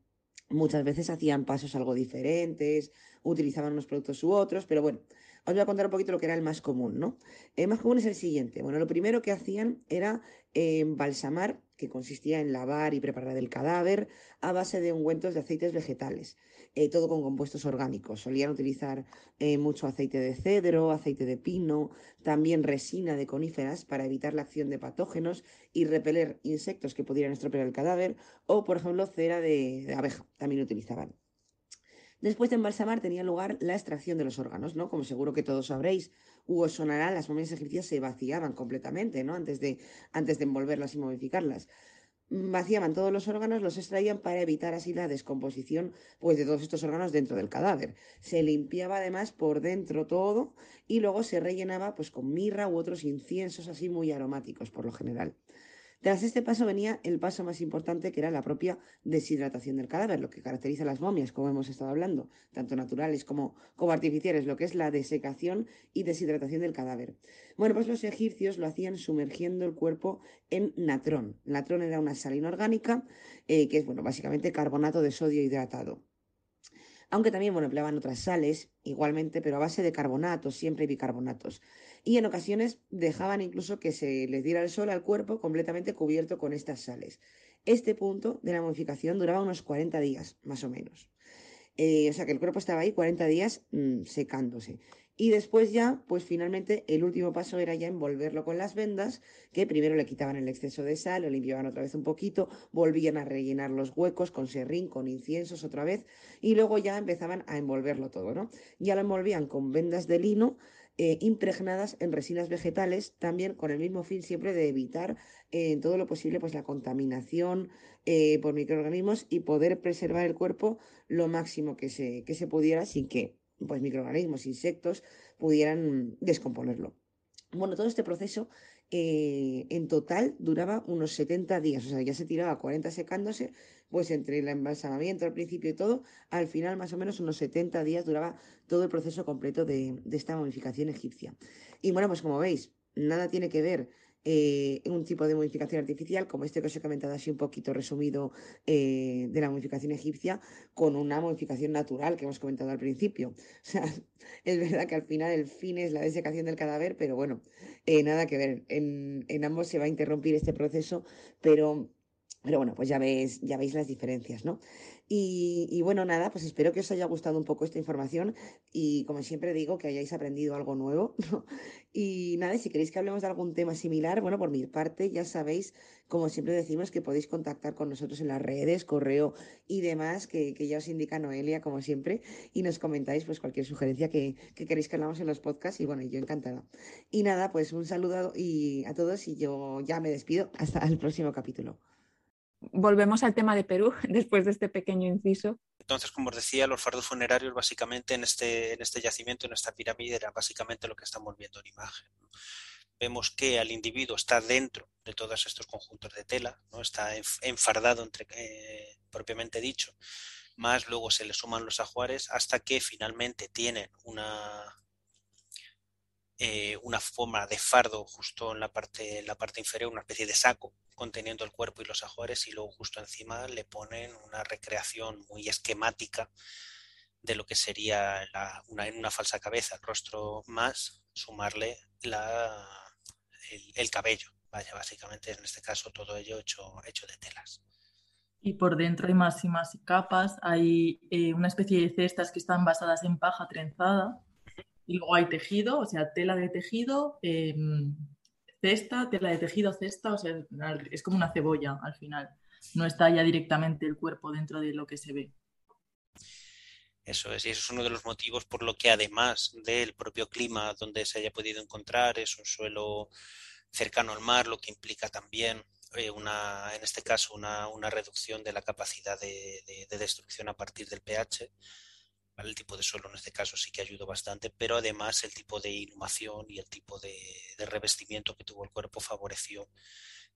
muchas veces hacían pasos algo diferentes, utilizaban unos productos u otros, pero bueno, os voy a contar un poquito lo que era el más común, ¿no? El más común es el siguiente. Bueno, lo primero que hacían era eh, embalsamar, que consistía en lavar y preparar el cadáver a base de ungüentos de aceites vegetales, eh, todo con compuestos orgánicos. Solían utilizar eh, mucho aceite de cedro, aceite de pino, también resina de coníferas para evitar la acción de patógenos y repeler insectos que pudieran estropear el cadáver, o por ejemplo cera de abeja, también utilizaban. Después de embalsamar tenía lugar la extracción de los órganos, ¿no? Como seguro que todos sabréis, u sonará, las momias egipcias se vaciaban completamente, ¿no? Antes de, antes de envolverlas y modificarlas. Vaciaban todos los órganos, los extraían para evitar así la descomposición pues, de todos estos órganos dentro del cadáver. Se limpiaba además por dentro todo y luego se rellenaba pues, con mirra u otros inciensos así muy aromáticos por lo general. Tras este paso venía el paso más importante, que era la propia deshidratación del cadáver, lo que caracteriza a las momias, como hemos estado hablando, tanto naturales como, como artificiales, lo que es la desecación y deshidratación del cadáver. Bueno, pues los egipcios lo hacían sumergiendo el cuerpo en natrón. Natrón era una sal inorgánica, eh, que es, bueno, básicamente carbonato de sodio hidratado aunque también bueno, empleaban otras sales igualmente, pero a base de carbonatos, siempre bicarbonatos y en ocasiones dejaban incluso que se les diera el sol al cuerpo completamente cubierto con estas sales. Este punto de la modificación duraba unos 40 días, más o menos. Eh, o sea que el cuerpo estaba ahí 40 días mm, secándose. Y después ya, pues finalmente el último paso era ya envolverlo con las vendas, que primero le quitaban el exceso de sal, lo limpiaban otra vez un poquito, volvían a rellenar los huecos con serrín, con inciensos otra vez, y luego ya empezaban a envolverlo todo, ¿no? Ya lo envolvían con vendas de lino, eh, impregnadas en resinas vegetales, también con el mismo fin siempre de evitar eh, en todo lo posible pues, la contaminación eh, por microorganismos y poder preservar el cuerpo lo máximo que se, que se pudiera sin que pues, microorganismos, insectos pudieran descomponerlo. Bueno, todo este proceso en total duraba unos 70 días, o sea, ya se tiraba 40 secándose, pues entre el embalsamamiento al principio y todo, al final más o menos unos 70 días duraba todo el proceso completo de, esta modificación egipcia. Y bueno, pues como veis, nada tiene que ver eh, un tipo de modificación artificial, como este que os he comentado así un poquito resumido eh, de la modificación egipcia, con una modificación natural que hemos comentado al principio. *laughs* O sea, es verdad que al final el fin es la desecación del cadáver, pero bueno, eh, nada que ver. En, en ambos se va a interrumpir este proceso, pero Pero bueno, pues ya veis, ya veis las diferencias, ¿no? Y, bueno, nada, pues espero que os haya gustado un poco esta información y como siempre digo, que hayáis aprendido algo nuevo. *laughs* Y nada, si queréis que hablemos de algún tema similar, bueno, por mi parte ya sabéis, como siempre decimos, que podéis contactar con nosotros en las redes, correo y demás, que, ya os indica Noelia, como siempre, y nos comentáis pues cualquier sugerencia que, que queréis que hablamos en los podcasts y bueno, yo encantada. Y nada, pues un saludo y a todos y yo ya me despido hasta el próximo capítulo volvemos al tema de Perú *laughs* después de este pequeño inciso. Entonces, como os decía, los fardos funerarios básicamente en este, en este yacimiento, en esta pirámide, era básicamente lo que estamos viendo en imagen. Vemos que al individuo está dentro de todos estos conjuntos de tela, ¿no? está enfardado entre, eh, propiamente dicho, más luego se le suman los ajuares hasta que finalmente tienen una, eh, una forma de fardo justo en la parte, la parte inferior, una especie de saco conteniendo el cuerpo y los ajuares y luego justo encima le ponen una recreación muy esquemática de lo que sería una, en una falsa cabeza, el rostro más sumarle la, el, cabello. Vaya, básicamente en este caso todo ello hecho, hecho de telas. Y por dentro hay más y más capas, hay eh, una especie de cestas que están basadas en paja trenzada y luego hay tejido, o sea, tela de tejido, em, cesta, tela de tejido, cesta, o sea, es como una cebolla al final. No está ya directamente el cuerpo dentro de lo que se ve. Eso es, y eso es uno de los motivos por lo que además del propio clima donde se haya podido encontrar, es un suelo cercano al mar, lo que implica también eh, una, en este caso, una, reducción de la capacidad de, de, destrucción a partir del pH el tipo de suelo en este caso sí que ayudó bastante, pero además el tipo de inhumación y el tipo de, revestimiento que tuvo el cuerpo favoreció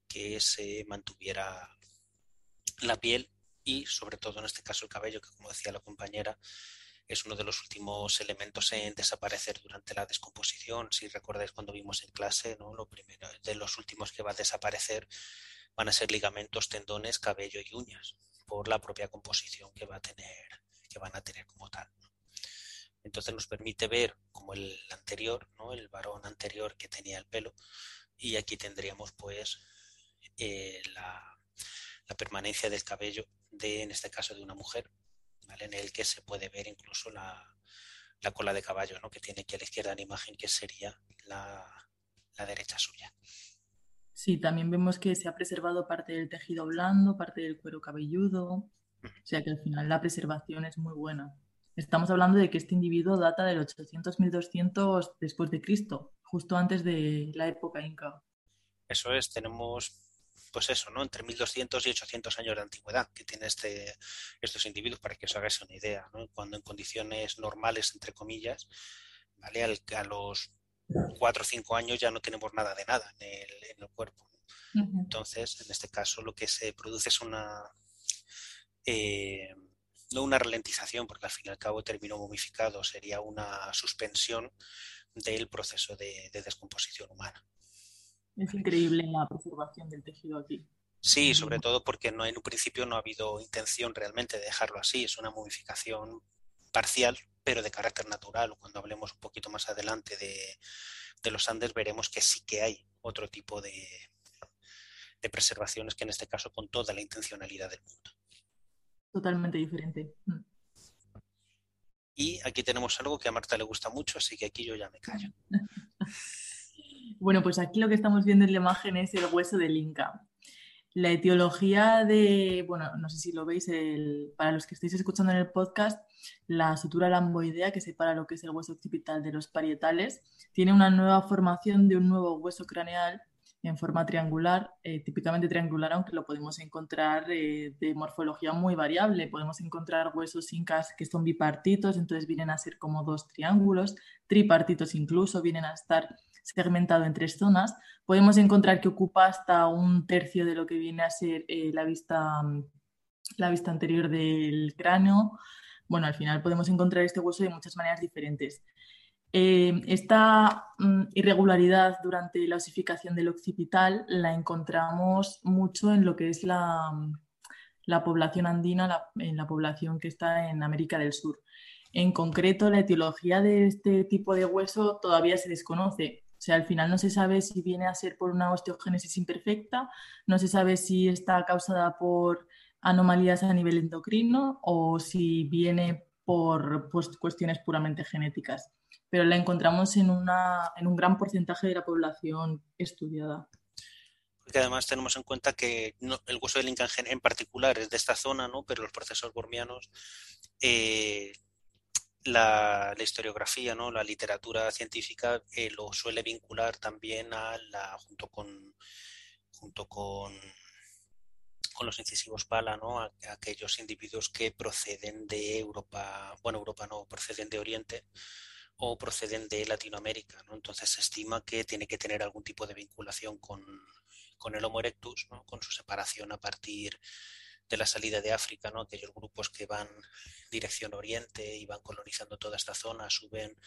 que se mantuviera la piel y sobre todo en este caso el cabello, que como decía la compañera, es uno de los últimos elementos en desaparecer durante la descomposición. Si recordáis cuando vimos en clase, ¿no? lo primero de los últimos que va a desaparecer van a ser ligamentos, tendones, cabello y uñas, por la propia composición que va a tener que van a tener como tal. Entonces nos permite ver como el anterior, ¿no? el varón anterior que tenía el pelo, y aquí tendríamos pues eh, la, permanencia del cabello de, en este caso, de una mujer, ¿vale? en el que se puede ver incluso la, cola de caballo ¿no? que tiene aquí a la izquierda en imagen, que sería la, la derecha suya. Sí, también vemos que se ha preservado parte del tejido blando, parte del cuero cabelludo, o sea que al final la preservación es muy buena. Estamos hablando de que este individuo data del 800-1200 después de Cristo, justo antes de la época inca. Eso es, tenemos pues eso, ¿no? Entre 1200 y 800 años de antigüedad que tiene este, estos individuos, para que os hagáis una idea, ¿no? Cuando en condiciones normales, entre comillas, ¿vale? a los 4 o 5 años ya no tenemos nada de nada en el, en el cuerpo. Entonces, en este caso, lo que se produce es una, eh, no una ralentización, porque al fin y al cabo terminó momificado, sería una suspensión del proceso de, descomposición humana. Es increíble la preservación del tejido aquí. Sí, sobre todo porque no, en un principio no ha habido intención realmente de dejarlo así, es una momificación parcial, pero de carácter natural. Cuando hablemos un poquito más adelante de, los Andes, veremos que sí que hay otro tipo de, de preservaciones que en este caso con toda la intencionalidad del mundo totalmente diferente. Mm. Y aquí tenemos algo que a Marta le gusta mucho, así que aquí yo ya me callo. *laughs* bueno, pues aquí lo que estamos viendo en la imagen es el hueso del Inca. La etiología de, bueno, no sé si lo veis, para los que estéis escuchando en el podcast, la sutura lamboidea que separa lo que es el hueso occipital de los parietales, tiene una nueva formación de un nuevo hueso craneal en forma triangular, eh, típicamente triangular, aunque lo podemos encontrar eh, de morfología muy variable. Podemos encontrar huesos incas que son bipartitos, entonces vienen a ser como dos triángulos, tripartitos incluso, vienen a estar segmentado en tres zonas. Podemos encontrar que ocupa hasta un tercio de lo que viene a ser eh, la, vista, la vista anterior del cráneo. Bueno, al final podemos encontrar este hueso de muchas maneras diferentes. Eh, esta mm, irregularidad durante la osificación del occipital la encontramos mucho en lo que es la, mm, población andina, en la población que está en América del Sur. En concreto, la etiología de este tipo de hueso todavía se desconoce. sea, al final no se sabe si viene a ser por una osteogénesis imperfecta, no se sabe si está causada por anomalías a nivel endocrino o si viene por pues, cuestiones puramente genéticas. Pero la encontramos en, un gran porcentaje de la población estudiada. Porque además tenemos en cuenta que el hueso del Inca en particular es de esta zona, ¿no? pero los procesos bormianos, eh, la, historiografía, ¿no? la literatura científica eh, lo suele vincular también a la, junto con junto con, con los incisivos pala, ¿no? A, aquellos individuos que proceden de Europa, bueno, Europa no, proceden de Oriente o proceden de Latinoamérica, ¿no? Entonces se estima que tiene que tener algún tipo de vinculación con, con el Homo erectus, con su separación a partir de la salida de África, ¿no? aquellos grupos que van dirección oriente y van colonizando toda esta zona, suben,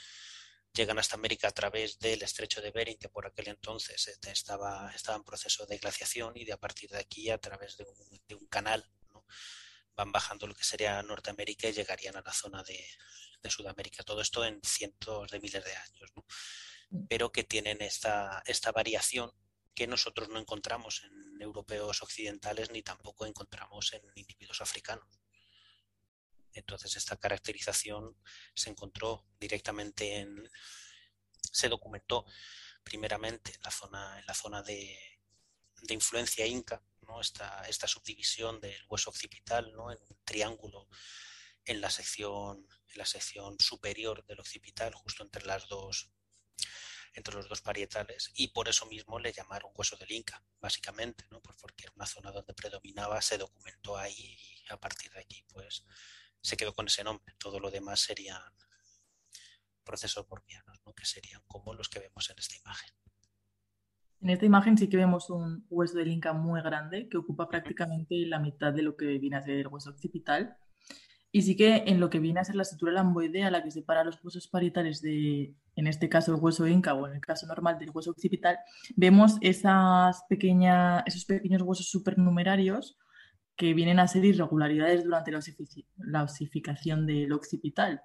llegan hasta América a través del estrecho de Bering, que por aquel entonces este, estaba, estaba en proceso de glaciación, y de a partir de aquí, a través de un, canal, van bajando lo que sería Norteamérica y llegarían a la zona de, de Sudamérica. Todo esto en cientos de miles de años, mm. pero que tienen esta, esta variación que nosotros no encontramos en europeos occidentales ni tampoco encontramos en individuos africanos. Entonces esta caracterización se encontró directamente en, se documentó primeramente en la zona, en la zona de, influencia inca, ¿no? esta, esta subdivisión del hueso occipital ¿no? en un triángulo en la sección, en la sección superior del occipital, justo entre las dos entre los dos parietales y por eso mismo le llamaron hueso del Inca, básicamente, ¿no? Pues porque era una zona donde predominaba, se documentó ahí y a partir de aquí pues se quedó con ese nombre. Todo lo demás serían procesos bormianos, ¿no? que serían como los que vemos en esta imagen. En esta imagen sí que vemos un hueso del Inca muy grande que ocupa prácticamente la mitad de lo que viene a ser el hueso occipital y sí que en lo que viene a ser la estructura lamboidea, la que separa los huesos parietales de, en este caso, el hueso inca o en el caso normal del hueso occipital, vemos esas pequeñas, esos pequeños huesos supernumerarios que vienen a ser irregularidades durante la, osificación del occipital.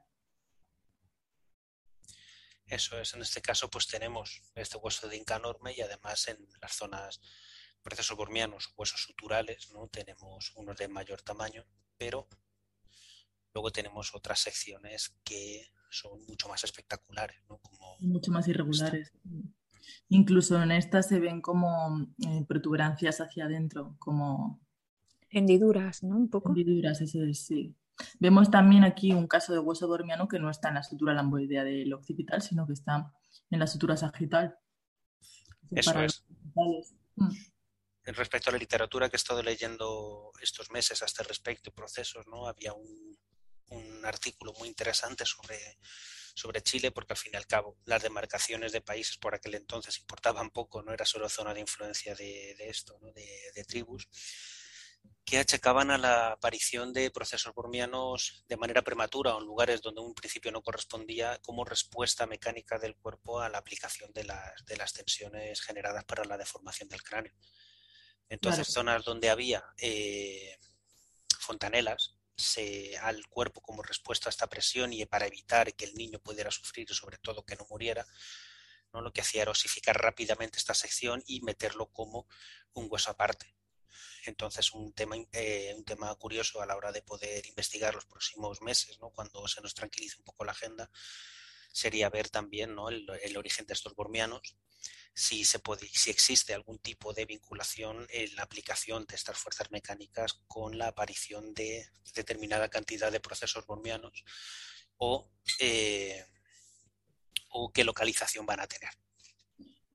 Eso es, en este caso pues tenemos este hueso de inca enorme y además en las zonas procesos bormianos, huesos suturales, ¿no? tenemos unos de mayor tamaño, pero Luego tenemos otras secciones que son mucho más espectaculares, ¿no? Como mucho más irregulares. Incluso en estas se ven como eh, protuberancias hacia adentro, como hendiduras, ¿no? Un poco. Hendiduras, eso es, sí. Vemos también aquí un caso de hueso dormiano que no está en la sutura lamboidea del occipital, sino que está en la sutura sagital. Eso es. Mm. Respecto a la literatura que he estado leyendo estos meses a este respecto, procesos, ¿no? Había un, un artículo muy interesante sobre, sobre Chile, porque al fin y al cabo las demarcaciones de países por aquel entonces importaban poco, no era solo zona de influencia de, esto, de, tribus, que achacaban a la aparición de procesos bormianos de manera prematura o en lugares donde un principio no correspondía como respuesta mecánica del cuerpo a la aplicación de las, de las tensiones generadas para la deformación del cráneo. Entonces, zonas donde había eh, fontanelas, al cuerpo como respuesta a esta presión y para evitar que el niño pudiera sufrir y sobre todo que no muriera, ¿no? lo que hacía era osificar rápidamente esta sección y meterlo como un hueso aparte. Entonces, un tema, eh, un tema curioso a la hora de poder investigar los próximos meses, ¿no? cuando se nos tranquilice un poco la agenda, sería ver también el, origen de estos bormianos si, existe algún tipo de vinculación en la aplicación de estas fuerzas mecánicas con la aparición de determinada cantidad de procesos bormianos o, eh, o qué localización van a tener.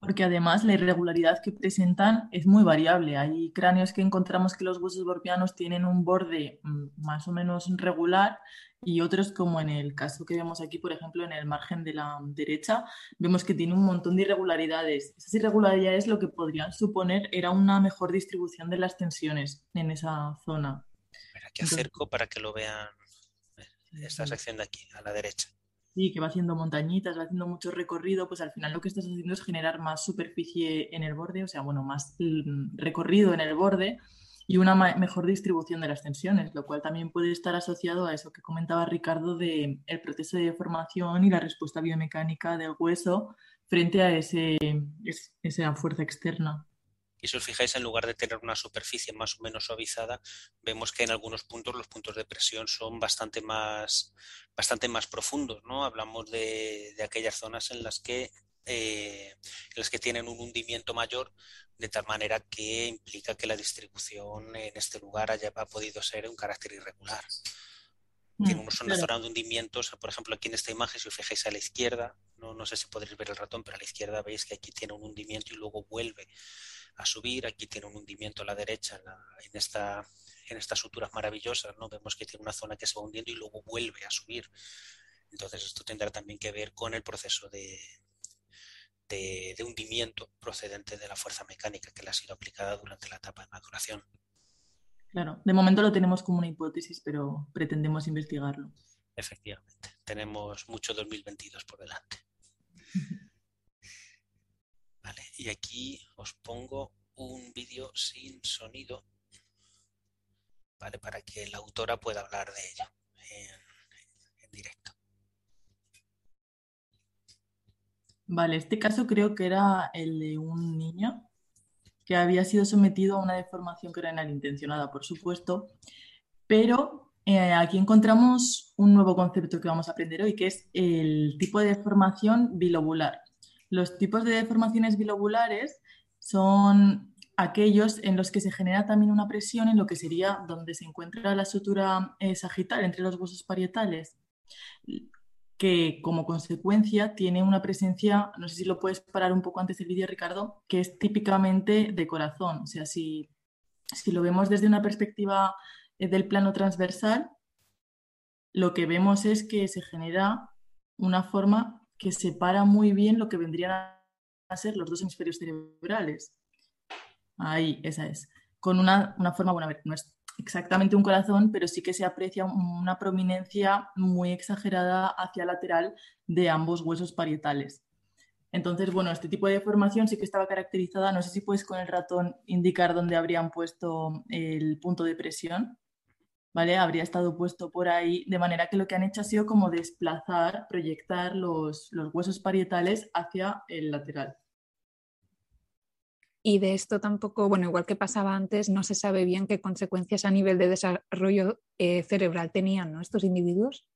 Porque además la irregularidad que presentan es muy variable. Hay cráneos que encontramos que los huesos bormianos tienen un borde mm, más o menos regular y otros como en el caso que vemos aquí, por ejemplo, en el margen de la derecha, vemos que tiene un montón de irregularidades. Esas irregularidades lo que podrían suponer era una mejor distribución de las tensiones en esa zona. aquí acerco para que lo vean esta sección de aquí, a la derecha. Sí, que va haciendo montañitas, va haciendo mucho recorrido, pues al final lo que estás haciendo es generar más superficie en el borde, o sea, bueno, más mm, recorrido en el borde y una mejor distribución de las tensiones, lo cual también puede estar asociado a eso que comentaba Ricardo de proceso de deformación y la respuesta biomecánica del hueso frente a ese, esa fuerza externa. Y si os fijáis, en lugar de tener una superficie más o menos suavizada, vemos que en algunos puntos los puntos de presión son bastante más, bastante más profundos. ¿no? Hablamos de, de aquellas zonas en las que eh, en las que tienen un hundimiento mayor, de tal manera que implica que la distribución en este lugar haya ha podido ser un carácter irregular. Tiene mm, una zona de hundimientos, por ejemplo, aquí en esta imagen, si os fijáis a la izquierda, no, no sé si podréis ver el ratón, pero a la izquierda veis que aquí tiene un hundimiento y luego vuelve a subir. Aquí tiene un hundimiento a la derecha en, esta, en estas suturas maravillosas. ¿no? Vemos que tiene una zona que se va hundiendo y luego vuelve a subir. Entonces esto tendrá también que ver con el proceso de, de, hundimiento procedente de la fuerza mecánica que le ha sido aplicada durante la etapa de maduración. Claro, de momento lo tenemos como una hipótesis, pero pretendemos investigarlo. Efectivamente, tenemos mucho 2022 por delante. *laughs* Y aquí os pongo un vídeo sin sonido, ¿vale? Para que la autora pueda hablar de ello en directo. Vale, este caso creo que era el de un niño que había sido sometido a una deformación que era intencionada, por supuesto, pero eh, aquí encontramos un nuevo concepto que vamos a aprender hoy, que es el tipo de deformación bilobular. Los tipos de deformaciones bilobulares son aquellos en los que se genera también una presión en lo que sería donde se encuentra la sutura eh, sagital entre los huesos parietales que como consecuencia tiene una presencia, no sé si lo puedes parar un poco antes del vídeo, Ricardo, que es típicamente de corazón. O sea, si, si lo vemos desde una perspectiva eh, del plano transversal, lo que vemos es que se genera una forma que separa muy bien lo que vendrían a ser los dos hemisferios cerebrales. Ahí, esa es. Con una, una forma, bueno, a ver, no es exactamente un corazón, pero sí que se aprecia una prominencia muy exagerada hacia lateral de ambos huesos parietales. Entonces, bueno, este tipo de deformación sí que estaba caracterizada. No sé si puedes con el ratón indicar dónde habrían puesto el punto de presión. ¿Vale? Habría estado puesto por ahí, de manera que lo que han hecho ha sido como desplazar, proyectar los, los huesos parietales hacia el lateral. Y de esto tampoco, bueno, igual que pasaba antes, no se sabe bien qué consecuencias a nivel de desarrollo eh, cerebral tenían estos individuos.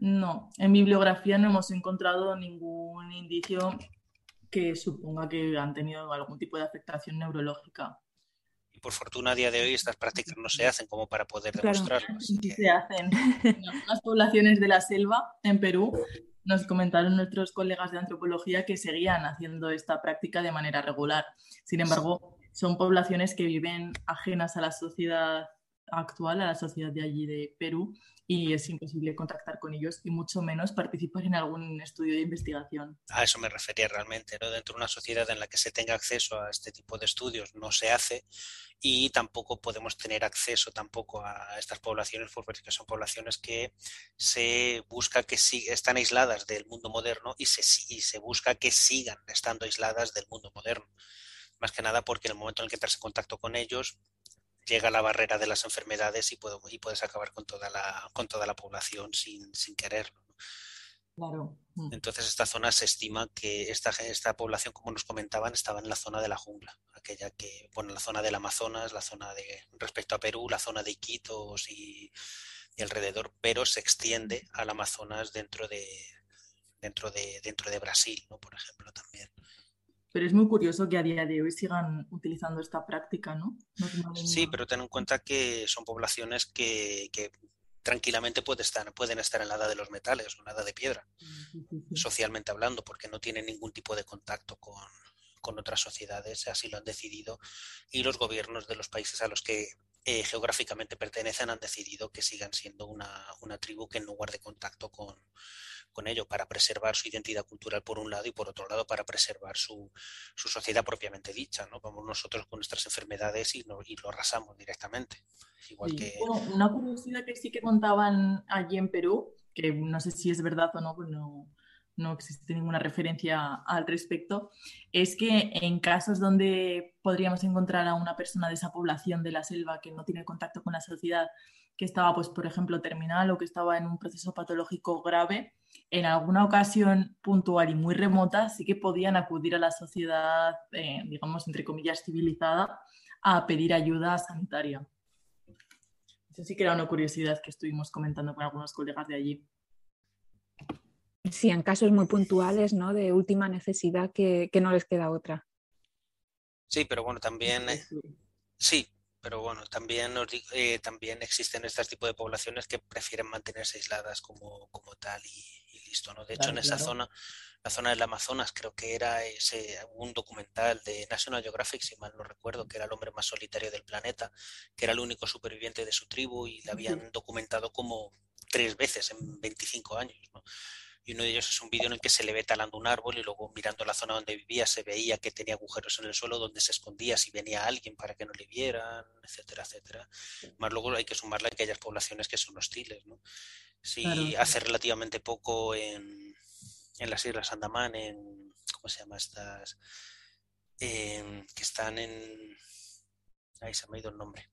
No, en bibliografía no hemos encontrado ningún indicio que suponga que han tenido algún tipo de afectación neurológica. Y por fortuna a día de hoy estas prácticas no se hacen como para poder demostrarlo. Sí se hacen. *laughs* En algunas poblaciones de la selva, en Perú, nos comentaron nuestros colegas de antropología que seguían haciendo esta práctica de manera regular. Sin embargo, son poblaciones que viven ajenas a la sociedad actual, a la sociedad de allí de Perú, y es imposible contactar con ellos y mucho menos participar en algún estudio de investigación. A eso me refería realmente, ¿no? Dentro de una sociedad en la que se tenga acceso a este tipo de estudios no se hace y tampoco podemos tener acceso tampoco a estas poblaciones porque son poblaciones que se busca que están aisladas del mundo moderno y se, y se busca que sigan estando aisladas del mundo moderno. Más que nada porque en el momento en el que entras en contacto con ellos, llega la barrera de las enfermedades y, y puedes acabar con toda la, con toda la población sin, sin quererlo. Claro. Mm. Entonces esta zona se estima que esta, esta población, como nos comentaban, estaba en la zona de la jungla, aquella que, bueno, la zona del Amazonas, la zona de, respecto a Perú, la zona de Iquitos y, y alrededor, pero se extiende al Amazonas dentro de, dentro de, dentro de Brasil, ¿no? Por ejemplo, también. Pero es muy curioso que a día de hoy sigan utilizando esta práctica, ¿no? sí, pero ten en cuenta que son poblaciones que, tranquilamente puede estar, pueden estar en la edad de los metales o en la edad de piedra, socialmente hablando, porque no tienen ningún tipo de contacto con, otras sociedades, así lo han decidido, y los gobiernos de los países a los que eh, geográficamente pertenecen han decidido que sigan siendo una, una tribu que no guarde contacto con, con ello para preservar su identidad cultural por un lado y por otro lado para preservar su, sociedad propiamente dicha. ¿no? Vamos nosotros con nuestras enfermedades y, lo arrasamos directamente. Igual que... una curiosidad que sí que contaban allí en Perú, que no sé si es verdad o no, pues no, no existe ninguna referencia al respecto, es que en casos donde podríamos encontrar a una persona de esa población de la selva que no tiene contacto con la sociedad, que estaba, pues, por ejemplo, terminal o que estaba en un proceso patológico grave, en alguna ocasión puntual y muy remota sí que podían acudir a la sociedad, eh, digamos, entre comillas, civilizada, a pedir ayuda sanitaria. Eso sí que era una curiosidad que estuvimos comentando con algunos colegas de allí. Sí, en casos muy puntuales, ¿no? De última necesidad que, no les queda otra. Sí, pero bueno, también... Sí, pero bueno, también, eh, también existen este tipo de poblaciones que prefieren mantenerse aisladas como, como tal y, listo, ¿no? De hecho, en esa zona, la zona del Amazonas, creo que era ese, un documental de National Geographic, si mal no recuerdo, que era el hombre más solitario del planeta, que era el único superviviente de su tribu y la habían documentado como tres veces en 25 años, ¿no? Y uno de ellos es un vídeo en el que se le ve talando un árbol y luego mirando la zona donde vivía se veía que tenía agujeros en el suelo donde se escondía si venía alguien para que no le vieran, etcétera, etcétera. Más luego hay que sumarle a aquellas poblaciones que son hostiles. ¿no? Sí, hace relativamente poco en, en, las Islas Andamán, en, ¿cómo se llama estas? que están en... Ahí se me ha ido el nombre.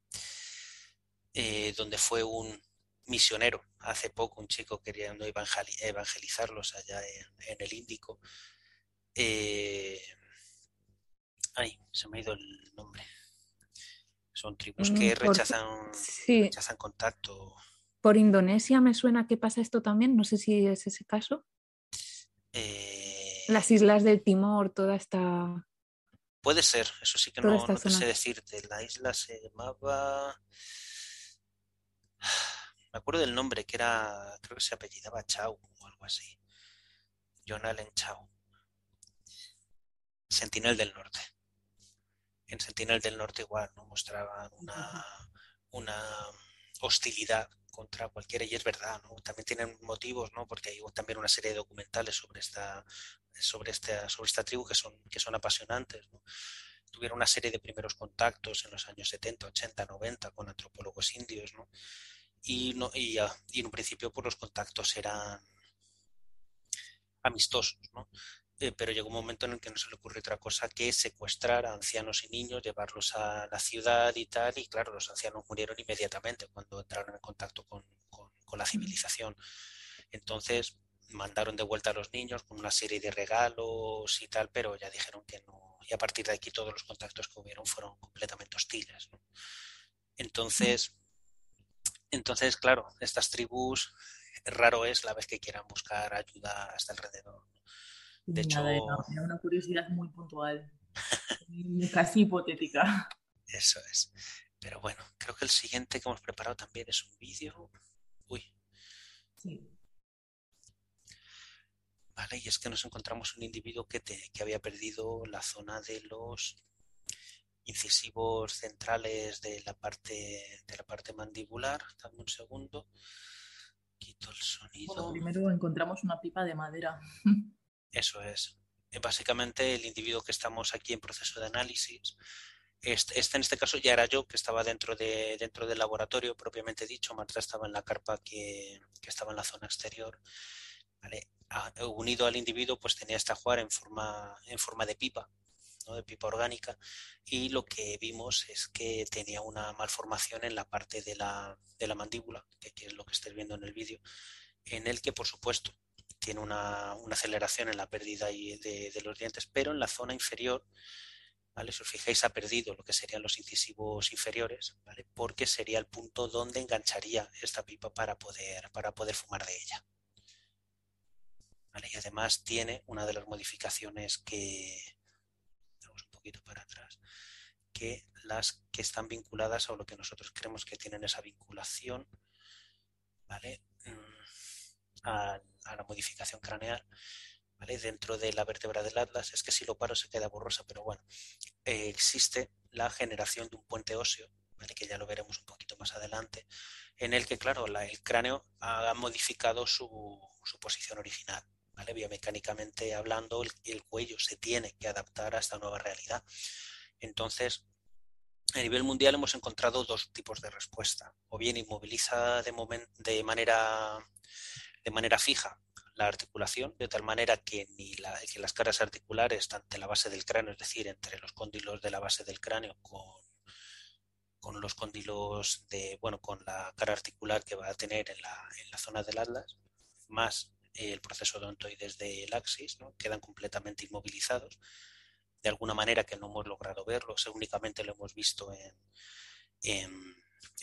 Eh, donde fue un, misionero hace poco, un chico queriendo evangelizarlos allá en, el Índico. Eh, ay, se me ha ido el nombre. Son tribus mm, que rechazan, rechazan contacto. Por Indonesia me suena que pasa esto también, no sé si es ese caso. Eh, Las islas del Timor, toda esta... Puede ser, eso sí que no, no sé decirte. La isla se llamaba me acuerdo del nombre, que era, creo que se apellidaba Chau o algo así. John Allen Chau. Sentinel del Norte. En Sentinel del Norte igual, ¿no? Mostraban una, una hostilidad contra cualquiera y es verdad, ¿no? También tienen motivos, ¿no? Porque hay también una serie de documentales sobre esta, sobre esta, sobre esta tribu que son, que son apasionantes, ¿no? Tuvieron una serie de primeros contactos en los años 70, 80, 90 con antropólogos indios, ¿no? Y, no, y, en un principio pues, los contactos eran amistosos, ¿no? Eh, pero llegó un momento en el que no se le ocurrió otra cosa que secuestrar a ancianos y niños, llevarlos a la ciudad y tal, y claro, los ancianos murieron inmediatamente cuando entraron en contacto con, con la civilización. Entonces mandaron de vuelta a los niños con una serie de regalos y tal, pero ya dijeron que no, y a partir de aquí todos los contactos que hubieron fueron completamente hostiles. ¿no? Entonces, entonces, claro, estas tribus raro es la vez que quieran buscar ayuda hasta alrededor. De hecho, una curiosidad muy puntual, casi hipotética. Eso es. Pero bueno, creo que el siguiente que hemos preparado también es un vídeo. Uy. Sí. Vale, y es que nos encontramos un individuo que, que había perdido la zona de los incisivos centrales de la parte de la parte mandibular. Dame un segundo. Quito el sonido. primero encontramos una pipa de madera. Eso es. Eh, básicamente el individuo que estamos aquí en proceso de análisis. Este, este, en este caso ya era yo que estaba dentro de dentro del laboratorio propiamente dicho. Marta estaba en la carpa que, que estaba en la zona exterior. ¿Vale? unido al individuo pues tenía esta jugar en forma en forma de pipa de pipa orgánica, y lo que vimos es que tenía una malformación en la parte de la, de la mandíbula, que, es lo que estáis viendo en el vídeo, en el que, por supuesto, tiene una, aceleración en la pérdida de, de, los dientes, pero en la zona inferior, ¿vale? Si os fijáis, ha perdido lo que serían los incisivos inferiores, ¿vale? Porque sería el punto donde engancharía esta pipa para poder, para poder fumar de ella. Y además tiene una de las modificaciones que, para atrás, que las que están vinculadas a lo que nosotros creemos que tienen esa vinculación, ¿vale? Mm, a, la modificación craneal, ¿vale? Dentro de la vértebra del atlas, es que si lo paro se queda borrosa, pero bueno, eh, existe la generación de un puente óseo. Que ya lo veremos un poquito más adelante, en el que, claro, el cráneo ha modificado su, su posición original, Biomecánicamente hablando, el, cuello se tiene que adaptar a esta nueva realidad. Entonces, a nivel mundial hemos encontrado dos tipos de respuesta. O bien inmoviliza de, de, manera, de manera fija la articulación, de tal manera que, ni que las caras articulares, tanto la base del cráneo, es decir, entre los cóndilos de la base del cráneo con, con los cóndilos de, bueno, con la cara articular que va a tener en la, en la zona del atlas, más el proceso odontoides del axis, quedan completamente inmovilizados, de alguna manera que no hemos logrado verlo, únicamente lo hemos visto en,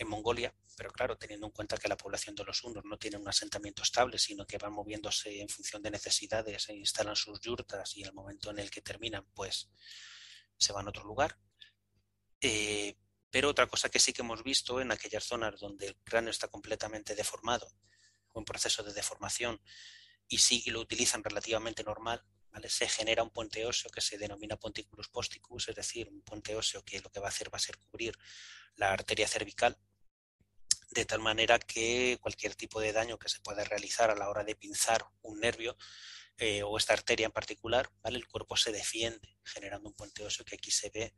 Mongolia, pero claro, teniendo en cuenta que la población de los hunos no tiene un asentamiento estable, sino que van moviéndose en función de necesidades, e instalan sus yurtas y en el momento en el que terminan, pues se van a otro lugar. Eh, pero otra cosa que sí que hemos visto en aquellas zonas donde el cráneo está completamente deformado o en proceso de deformación y sí lo utilizan relativamente normal, ¿vale? se genera un puente óseo que se denomina ponticulus posticus, es decir, un puente óseo que lo que va a hacer va a ser cubrir la arteria cervical, de tal manera que cualquier tipo de daño que se pueda realizar a la hora de pinzar un nervio eh, o esta arteria en particular, ¿vale? el cuerpo se defiende generando un puente óseo que aquí se ve,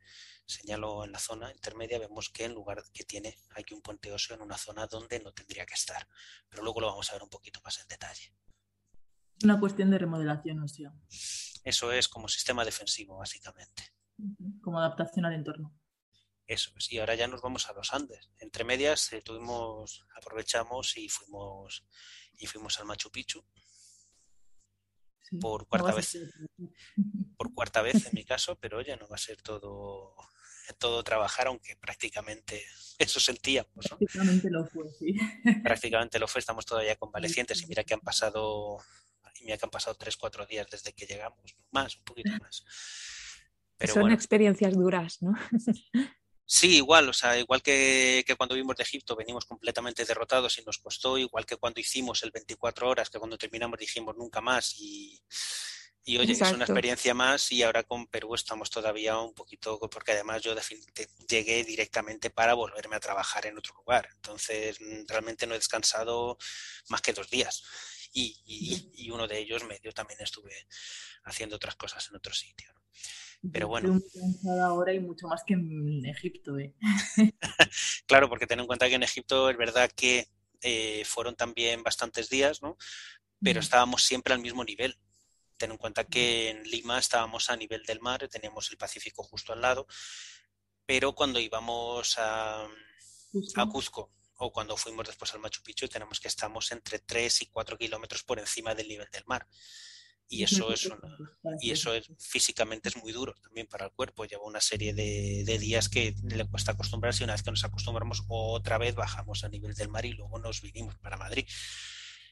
señalo en la zona intermedia, vemos que en lugar que tiene aquí un puente óseo en una zona donde no tendría que estar, pero luego lo vamos a ver un poquito más en detalle. Una cuestión de remodelación ósea. Eso es como sistema defensivo, básicamente. Como adaptación al entorno. Eso es. Y ahora ya nos vamos a los Andes. Entre medias eh, tuvimos, aprovechamos y fuimos y fuimos al Machu Picchu por cuarta vez. *laughs* Por cuarta vez en mi *laughs* caso, pero oye, no va a ser todo todo trabajar, aunque prácticamente *laughs* eso sentíamos. Prácticamente lo fue, sí. Prácticamente lo fue, estamos todavía convalecientes y mira que han pasado, mira que han pasado tres, cuatro días desde que llegamos, más, un poquito más. Son experiencias duras, ¿no? Sí, igual, o sea, igual que, cuando vimos de Egipto venimos completamente derrotados y nos costó, igual que cuando hicimos el 24 horas, que cuando terminamos dijimos nunca más y, y oye, es una experiencia más y ahora con Perú estamos todavía un poquito, porque además yo llegué directamente para volverme a trabajar en otro lugar, entonces mm, realmente no he descansado más que dos días y, y, y uno de ellos medio también estuve haciendo otras cosas en otro sitio. Pero bueno. ahora y mucho más que en Egipto. ¿eh? *laughs* claro, porque ten en cuenta que en Egipto es verdad que eh, fueron también bastantes días, ¿no? Pero estábamos siempre al mismo nivel. Ten en cuenta que en Lima estábamos a nivel del mar, teníamos el Pacífico justo al lado, pero cuando íbamos a, a Cuzco o cuando fuimos después al Machu Picchu, tenemos que estamos entre 3 y 4 kilómetros por encima del nivel del mar. Y eso es y eso es físicamente es muy duro también para el cuerpo. Lleva una serie de, días que le cuesta acostumbrarse y una vez que nos acostumbramos otra vez bajamos a nivel del mar y luego nos vinimos para Madrid.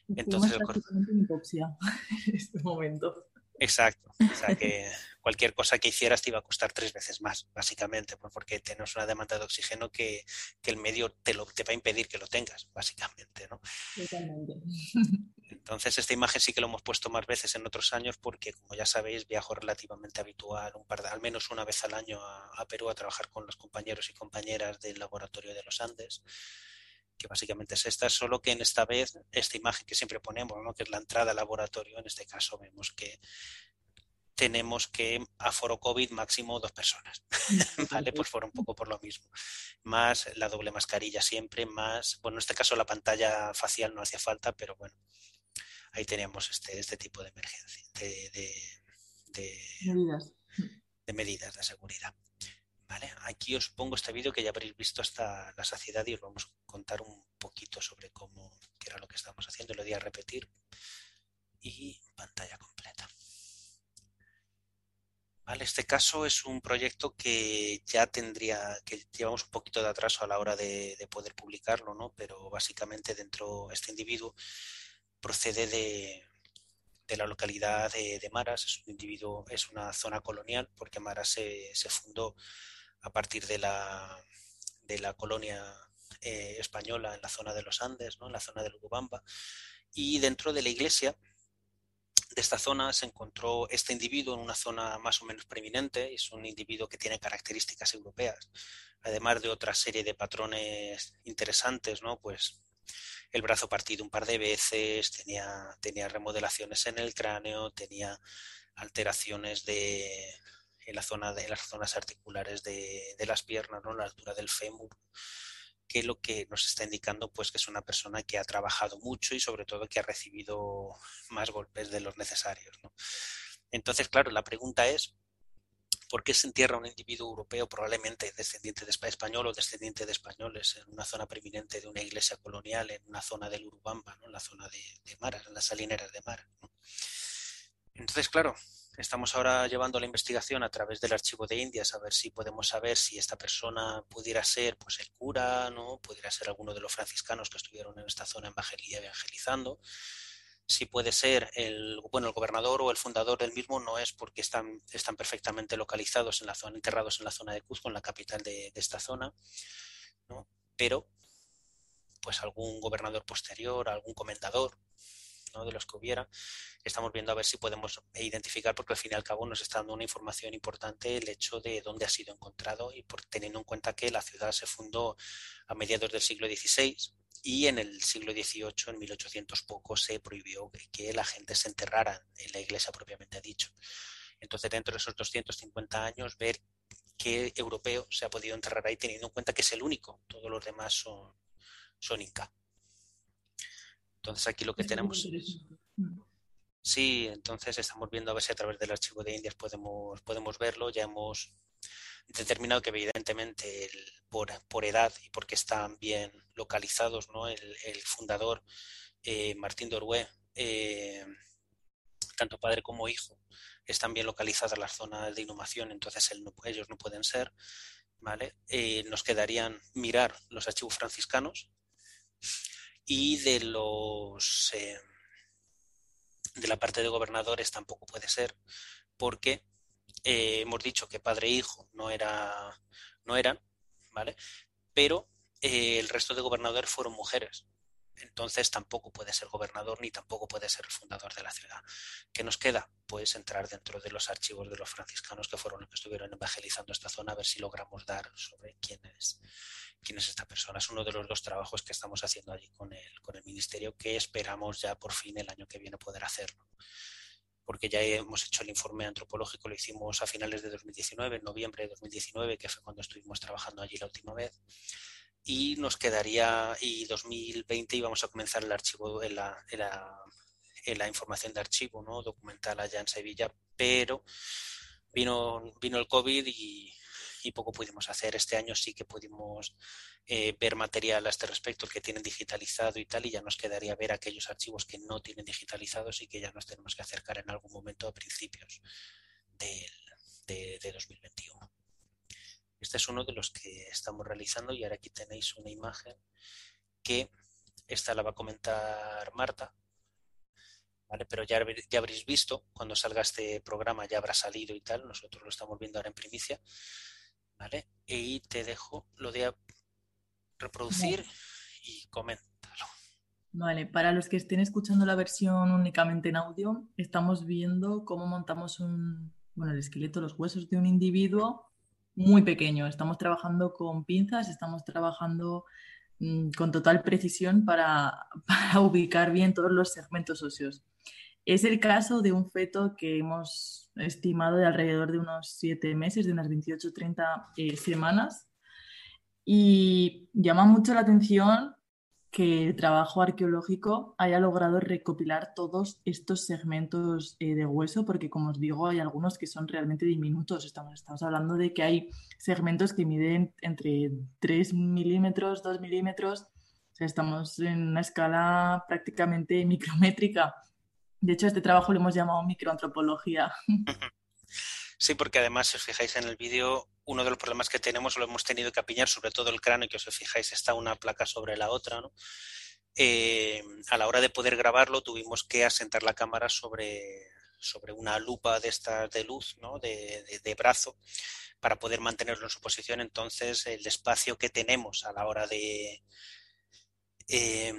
Entonces el cuerpo... *laughs* en este momento Exacto. *laughs* O sea que cualquier cosa que hicieras te iba a costar tres veces más, básicamente, pues porque tienes una demanda de oxígeno que, el medio te, lo, te va a impedir que lo tengas, básicamente, ¿no? Entonces, esta imagen sí que lo hemos puesto más veces en otros años porque, como ya sabéis, viajo relativamente habitual, un par de, al menos una vez al año a Perú a trabajar con los compañeros y compañeras del laboratorio de los Andes que básicamente es esta, solo que en esta vez, esta imagen que siempre ponemos, ¿no? que es la entrada al laboratorio, en este caso vemos que tenemos que aforo COVID máximo dos personas, *laughs* ¿vale? Pues fuera un poco por lo mismo. Más la doble mascarilla siempre, más, bueno, en este caso la pantalla facial no hacía falta, pero bueno, ahí teníamos este, este tipo de emergencia, de, medidas. de medidas de seguridad. Aquí os pongo este vídeo que ya habréis visto hasta la saciedad y os vamos a contar un poquito sobre cómo era lo que estamos haciendo. Lo di a repetir y pantalla completa. Este caso es un proyecto que ya tendría, que llevamos un poquito de atraso a la hora de, poder publicarlo, ¿no? Pero básicamente dentro este individuo procede de, la localidad de, Maras, es un individuo, es una zona colonial, porque Maras se fundó a partir de la, de la colonia eh, española en la zona de los Andes, ¿no? en la zona de Lugubamba. Y dentro de la iglesia de esta zona se encontró este individuo en una zona más o menos preeminente, es un individuo que tiene características europeas, además de otra serie de patrones interesantes, ¿no? Pues el brazo partido un par de veces, tenía, tenía remodelaciones en el cráneo, tenía alteraciones de, en la zona de las zonas articulares de, las piernas, ¿no? la altura del fémur, que lo que nos está indicando pues que es una persona que ha trabajado mucho y sobre todo que ha recibido más golpes de los necesarios. Entonces, claro, la pregunta es, ¿Por qué se entierra un individuo europeo, probablemente descendiente de español o descendiente de españoles, en una zona preeminente de una iglesia colonial, en una zona del Urubamba, ¿no? en la zona de, de Mara, en las salineras de Mara? Entonces, claro, estamos ahora llevando la investigación a través del archivo de Indias a ver si podemos saber si esta persona pudiera ser pues el cura, ¿no? Pudiera ser alguno de los franciscanos que estuvieron en esta zona evangelizando si puede ser el, bueno, el gobernador o el fundador del mismo no es porque están, están perfectamente localizados en la zona, enterrados en la zona de Cuzco, en la capital de, esta zona, ¿no? pero pues algún gobernador posterior, algún comendador, de los que hubiera, estamos viendo a ver si podemos identificar, porque al fin y al cabo nos está dando una información importante el hecho de dónde ha sido encontrado y teniendo en cuenta que la ciudad se fundó a mediados del siglo XVI, y en el siglo XVIII, en 1800 poco, se prohibió que la gente se enterrara en la iglesia propiamente dicho. Entonces, dentro de esos 250 años, ver qué europeo se ha podido enterrar ahí, teniendo en cuenta que es el único, todos los demás son, son Inca. Entonces, aquí lo que tenemos. Sí, entonces estamos viendo a ver si a través del archivo de Indias podemos, podemos verlo. Ya hemos determinado que evidentemente por, edad y porque están bien localizados, ¿no? el, fundador eh, Martín Dorué, eh, tanto padre como hijo, están bien localizadas las zonas de inhumación, entonces ellos no pueden ser. ¿vale? Eh, nos quedarían mirar los archivos franciscanos y de los de la parte de gobernadores tampoco puede ser porque eh, hemos dicho que padre e hijo no, era, no eran, ¿vale? Pero eh, el resto de gobernadores fueron mujeres. Entonces tampoco puede ser gobernador ni tampoco puede ser el fundador de la ciudad. ¿Qué nos queda? Pues entrar dentro de los archivos de los franciscanos que fueron los que estuvieron evangelizando esta zona a ver si logramos dar sobre quién es, esta persona. Es uno de los dos trabajos que estamos haciendo allí con el, con el ministerio que esperamos ya por fin el año que viene poder hacerlo porque ya hemos hecho el informe antropológico, lo hicimos a finales de 2019, en noviembre de 2019, que fue cuando estuvimos trabajando allí la última vez. Y nos quedaría, y 2020 íbamos a comenzar el archivo, en la, la, información de archivo ¿no? documental allá en Sevilla, pero vino, vino el COVID y, poco pudimos hacer. Este año sí que pudimos eh, ver material a este respecto, el que tienen digitalizado y tal, y ya nos quedaría ver aquellos archivos que no tienen digitalizados y que ya nos tenemos que acercar en algún momento a principios de, de 2021. Este es uno de los que estamos realizando y ahora aquí tenéis una imagen que esta la va a comentar Marta, ¿Vale? Pero ya, ya, habréis visto, cuando salga este programa ya habrá salido y tal, nosotros lo estamos viendo ahora en primicia, y te dejo lo de reproducir y coméntalo. Vale, para los que estén escuchando la versión únicamente en audio, estamos viendo cómo montamos un, bueno, el esqueleto, los huesos de un individuo muy pequeño. Estamos trabajando con pinzas, estamos trabajando mm, con total precisión *laughs* para, ubicar bien todos los segmentos óseos. Es el caso de un feto que hemos estimado de alrededor de unos siete meses, de unas 28-30 eh, semanas. Y llama mucho la atención que el trabajo arqueológico haya logrado recopilar todos estos segmentos eh, de hueso, porque como os digo, hay algunos que son realmente diminutos. Estamos, estamos hablando de que hay segmentos que miden entre 3 milímetros, 2 milímetros. O sea, estamos en una escala prácticamente micrométrica. De hecho, este trabajo lo hemos llamado microantropología. Sí, porque además, si os fijáis en el vídeo, uno de los problemas que tenemos lo hemos tenido que apiñar, sobre todo el cráneo, que os fijáis está una placa sobre la otra, ¿no? Eh, a la hora de poder grabarlo tuvimos que asentar la cámara sobre, sobre una lupa de estas de luz, ¿no? de, de, brazo, para poder mantenerlo en su posición. Entonces, el espacio que tenemos a la hora de, eh,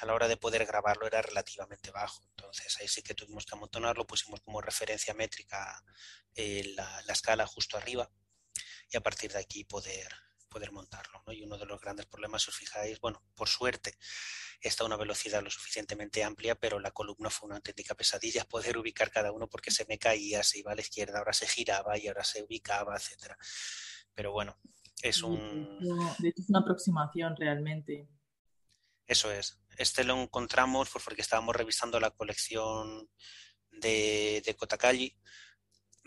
a la hora de poder grabarlo era relativamente bajo. Entonces ahí sí que tuvimos que amontonarlo, pusimos como referencia métrica eh, la, escala justo arriba y a partir de aquí poder, poder montarlo. Y uno de los grandes problemas, si os fijáis, bueno, por suerte está a una velocidad lo suficientemente amplia, pero la columna fue una auténtica pesadilla *laughs* poder ubicar cada uno porque se me caía, se iba a la izquierda, ahora se giraba y ahora se ubicaba, etcétera. Pero bueno, es un... De hecho, es una aproximación realmente. Eso es. Este lo encontramos porque estábamos revisando la colección de, de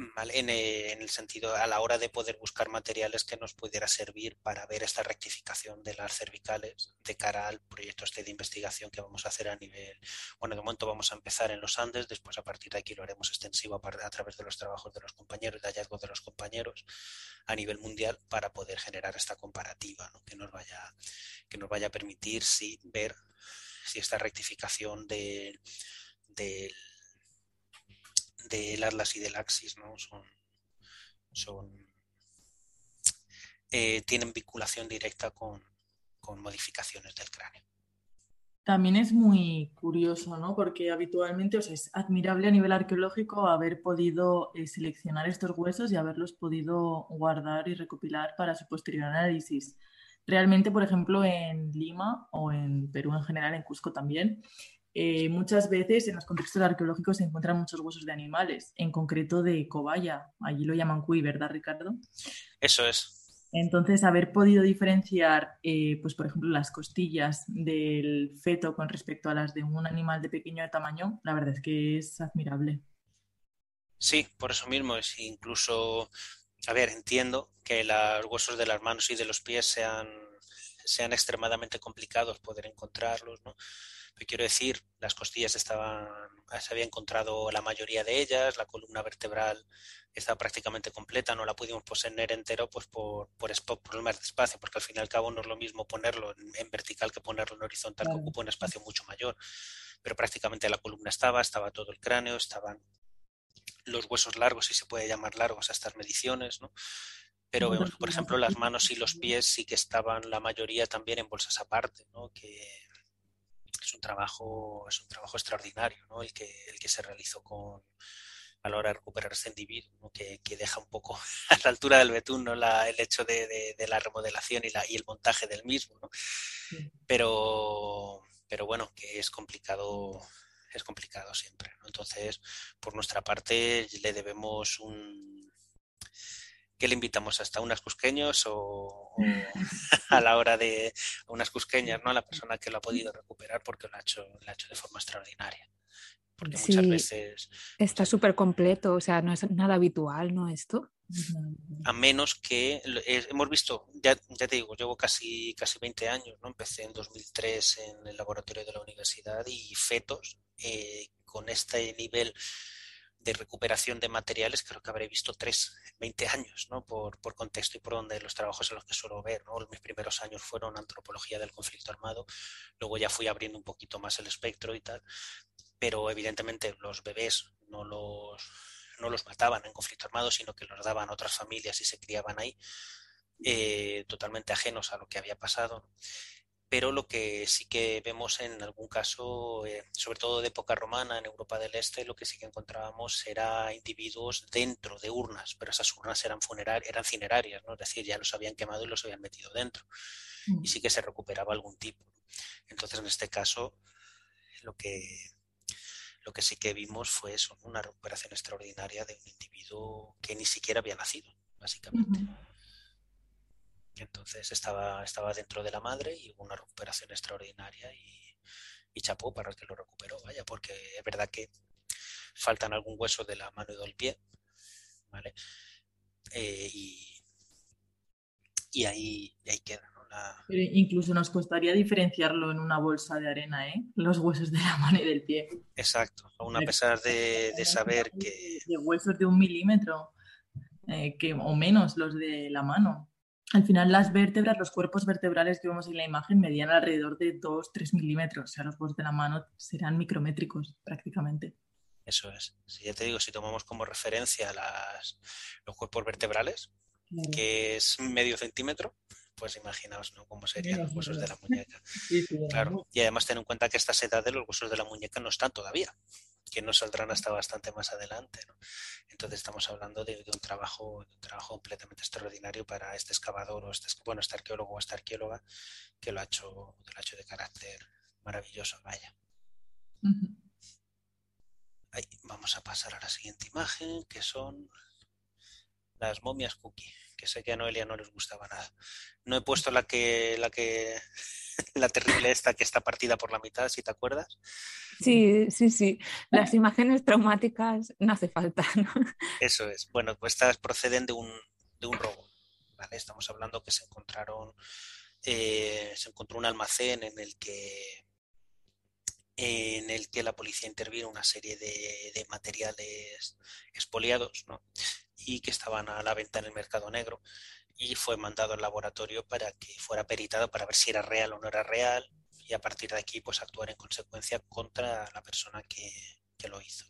eh, en, el sentido a la hora de poder buscar materiales que nos pudiera servir para ver esta rectificación de las cervicales de cara al proyecto este de investigación que vamos a hacer a nivel, bueno, de momento vamos a empezar en los Andes, después a partir de aquí lo haremos extensivo a, través de los trabajos de los compañeros, de hallazgos de los compañeros a nivel mundial para poder generar esta comparativa que, nos vaya, que nos vaya a permitir sí, ver si esta rectificación de, del del Atlas y del Axis, ¿no? Son, son eh, tienen vinculación directa con, modificaciones del cráneo. También es muy curioso, ¿no? Porque habitualmente es admirable a nivel arqueológico haber podido eh, seleccionar estos huesos y haberlos podido guardar y recopilar para su posterior análisis. Realmente, por ejemplo, en Lima o en Perú en general, en Cusco también, eh, muchas veces en los contextos arqueológicos se encuentran muchos huesos de animales, en concreto de cobaya. Allí lo llaman cuy, ¿verdad, Ricardo? Eso es. Entonces, haber podido diferenciar, eh, pues, por ejemplo, las costillas del feto con respecto a las de un animal de pequeño tamaño, la verdad es que es admirable. Sí, por eso mismo es incluso, a ver, entiendo que los huesos de las manos y de los pies sean, sean extremadamente complicados poder encontrarlos, ¿no? quiero decir, las costillas estaban, se había encontrado la mayoría de ellas, la columna vertebral estaba prácticamente completa, no la pudimos poseer entero pues por, por, problemas de espacio, porque al fin y al cabo no es lo mismo ponerlo en, vertical que ponerlo en horizontal, que ocupa un espacio mucho mayor. Pero prácticamente la columna estaba, estaba todo el cráneo, estaban los huesos largos, si se puede llamar largos a estas mediciones, ¿no? Pero vemos que, por ejemplo, las manos y los pies sí que estaban la mayoría también en bolsas aparte, ¿no? Que, es un trabajo, es un trabajo extraordinario, ¿no? El que, el que se realizó con a la hora de recuperar este individuo, que, deja un poco *laughs* a la altura del betún ¿no? la, el hecho de, la remodelación y, la, y el montaje del mismo, ¿no? Pero, pero bueno, que es complicado, es complicado siempre. ¿no? Entonces, por nuestra parte, le debemos un, ¿Qué le invitamos hasta unas cusqueños o, *laughs* a la hora de unas cusqueñas, ¿no? A la persona que lo ha podido recuperar porque lo ha hecho, lo ha hecho de forma extraordinaria. Porque muchas veces. Está súper completo, o sea, no es nada habitual, ¿no? Esto. A menos que hemos visto, ya, ya te digo, llevo casi, casi 20 años, ¿no? Empecé en 2003 en el laboratorio de la universidad y fetos eh, con este nivel de recuperación de materiales, creo que habré visto tres, 20 años, ¿no? Por, por, contexto y por donde los trabajos en los que suelo ver, ¿no? Mis primeros años fueron antropología del conflicto armado, luego ya fui abriendo un poquito más el espectro y tal, pero evidentemente los bebés no los, no los mataban en conflicto armado, sino que los daban a otras familias y se criaban ahí, eh, totalmente ajenos a lo que había pasado pero lo que sí que vemos en algún caso, eh, sobre todo de época romana en Europa del Este, lo que sí que encontrábamos era individuos dentro de urnas, pero esas urnas eran funerarias, eran cinerarias, ¿no? es decir, ya los habían quemado y los habían metido dentro. Y mm. sí que se recuperaba algún tipo. Entonces, en este caso, lo que, lo que sí que vimos fue eso, una recuperación extraordinaria de un individuo que ni siquiera había nacido, básicamente. Entonces estaba, estaba dentro de la madre y hubo una recuperación extraordinaria y, y chapó para el que lo recuperó, vaya, porque es verdad que faltan algún hueso de la mano y del pie, ¿vale? Eh, y, y, ahí, ahí queda, ¿no? incluso nos costaría diferenciarlo en una bolsa de arena, ¿eh? Los huesos de la mano y del pie. Exacto, aún a pesar de, *laughs* de saber que... De huesos de un milímetro eh, que, o menos los de la mano al final las vértebras, los cuerpos vertebrales que vemos en la imagen medían alrededor de 2-3 milímetros, o sea, los huesos de la mano serán micrométricos prácticamente. Eso es. Si ya te digo, si tomamos como referencia las, los cuerpos vertebrales, que es medio centímetro, pues imaginaos ¿no? cómo serían los huesos de la muñeca. *laughs* claro. Y además ten en cuenta que esta edades de los huesos de la muñeca no están todavía que no saldrán hasta bastante más adelante. Entonces estamos hablando de, un trabajo, un trabajo completamente extraordinario para este excavador o este, bueno, este arqueólogo o esta arqueóloga que lo ha hecho, lo ha hecho de carácter maravilloso, vaya. vamos a pasar a la siguiente imagen, que son las momias cookie. Que sé que a Noelia no les gustaba nada. No he puesto la que, la que, *laughs* la terrible esta que está partida por la mitad, si te acuerdas. Sí, sí, sí. Las imágenes traumáticas no hace falta. ¿no? *laughs* Eso es. Bueno, pues estas proceden de un, de un robo. ¿vale? Estamos hablando que se encontraron, eh, se encontró un almacén en el que en el que la policía intervino una serie de, de materiales expoliados ¿no? Y que estaban a la venta en el mercado negro y fue mandado al laboratorio para que fuera peritado para ver si era real o no era real y a partir de aquí pues actuar en consecuencia contra la persona que, que lo hizo.